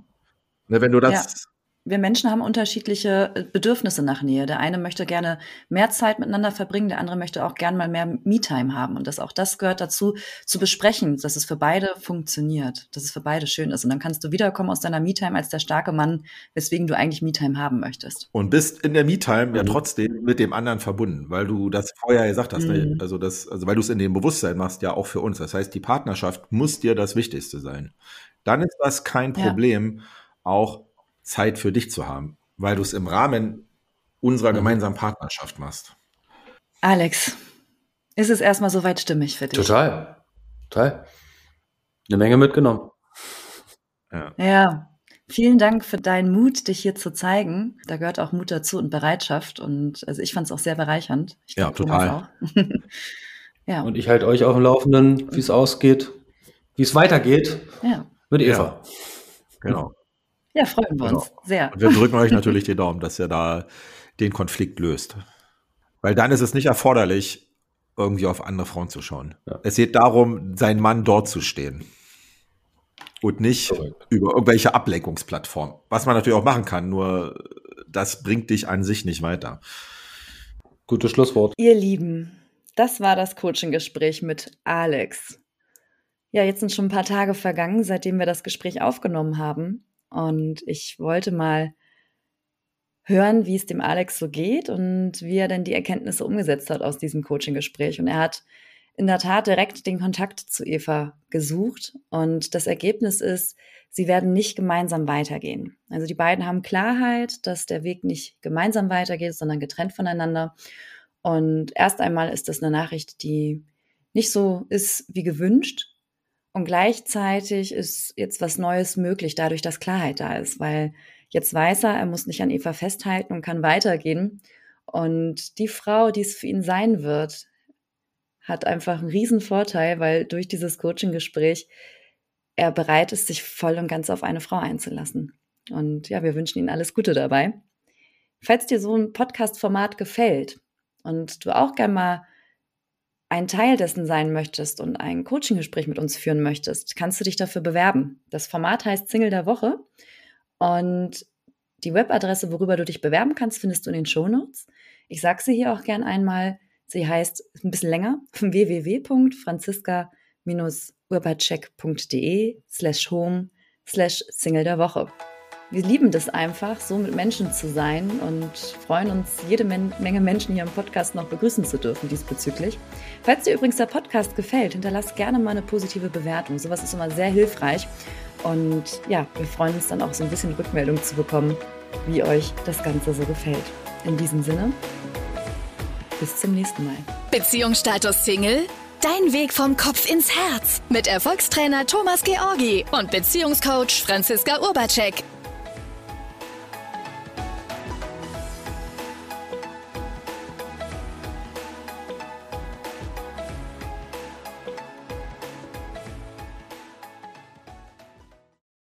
Ne, wenn du das wir Menschen haben unterschiedliche äh, Bedürfnisse nach Nähe. Der eine möchte gerne mehr Zeit miteinander verbringen, der andere möchte auch gerne mal mehr Me-Time haben. Und das auch das gehört dazu, zu besprechen, dass es für beide funktioniert, dass es für beide schön ist. Und dann kannst du wiederkommen aus deiner Me-Time als der starke Mann, weswegen du eigentlich Me-Time haben möchtest. Und bist in der Me-Time mhm. ja trotzdem mit dem anderen verbunden, weil du das vorher gesagt hast. Ne? Mhm. Ne? Also das, also weil du es in dem Bewusstsein machst, ja auch für uns. Das heißt, die Partnerschaft muss dir das Wichtigste sein. Dann ist das kein Problem, ja. auch Zeit für dich zu haben, weil du es im Rahmen unserer mhm. gemeinsamen Partnerschaft machst. Alex, ist es erstmal soweit stimmig für dich? Total. Total. Eine Menge mitgenommen. Ja. ja. Vielen Dank für deinen Mut, dich hier zu zeigen. Da gehört auch Mut dazu und Bereitschaft. Und also ich fand es auch sehr bereichernd. Ich ja, total. ja. Und ich halte euch auf dem Laufenden, wie es ausgeht, wie es weitergeht ja. mit Eva. Ja. Genau. Ja, freuen wir genau. uns sehr. Und wir drücken euch natürlich die Daumen, dass ihr da den Konflikt löst. Weil dann ist es nicht erforderlich, irgendwie auf andere Frauen zu schauen. Ja. Es geht darum, seinen Mann dort zu stehen. Und nicht Correct. über irgendwelche Ablenkungsplattformen. Was man natürlich auch machen kann, nur das bringt dich an sich nicht weiter. Gutes Schlusswort. Ihr Lieben, das war das Coaching-Gespräch mit Alex. Ja, jetzt sind schon ein paar Tage vergangen, seitdem wir das Gespräch aufgenommen haben. Und ich wollte mal hören, wie es dem Alex so geht und wie er denn die Erkenntnisse umgesetzt hat aus diesem Coaching-Gespräch. Und er hat in der Tat direkt den Kontakt zu Eva gesucht. Und das Ergebnis ist, sie werden nicht gemeinsam weitergehen. Also die beiden haben Klarheit, dass der Weg nicht gemeinsam weitergeht, sondern getrennt voneinander. Und erst einmal ist das eine Nachricht, die nicht so ist wie gewünscht. Und gleichzeitig ist jetzt was Neues möglich, dadurch, dass Klarheit da ist, weil jetzt weiß er, er muss nicht an Eva festhalten und kann weitergehen. Und die Frau, die es für ihn sein wird, hat einfach einen riesen Vorteil, weil durch dieses Coaching-Gespräch er bereit ist, sich voll und ganz auf eine Frau einzulassen. Und ja, wir wünschen Ihnen alles Gute dabei. Falls dir so ein Podcast-Format gefällt und du auch gerne mal ein Teil dessen sein möchtest und ein Coaching-Gespräch mit uns führen möchtest, kannst du dich dafür bewerben. Das Format heißt Single der Woche und die Webadresse, worüber du dich bewerben kannst, findest du in den Show Notes. Ich sage sie hier auch gern einmal Sie heißt ein bisschen länger www.franziska-urbacek.de slash home slash Single der Woche. Wir lieben das einfach, so mit Menschen zu sein und freuen uns, jede Menge Menschen hier im Podcast noch begrüßen zu dürfen diesbezüglich. Falls dir übrigens der Podcast gefällt, hinterlass gerne mal eine positive Bewertung. Sowas ist immer sehr hilfreich. Und ja, wir freuen uns dann auch so ein bisschen Rückmeldung zu bekommen, wie euch das Ganze so gefällt. In diesem Sinne, bis zum nächsten Mal. Beziehungsstatus Single? Dein Weg vom Kopf ins Herz mit Erfolgstrainer Thomas Georgi und Beziehungscoach Franziska Urbacek.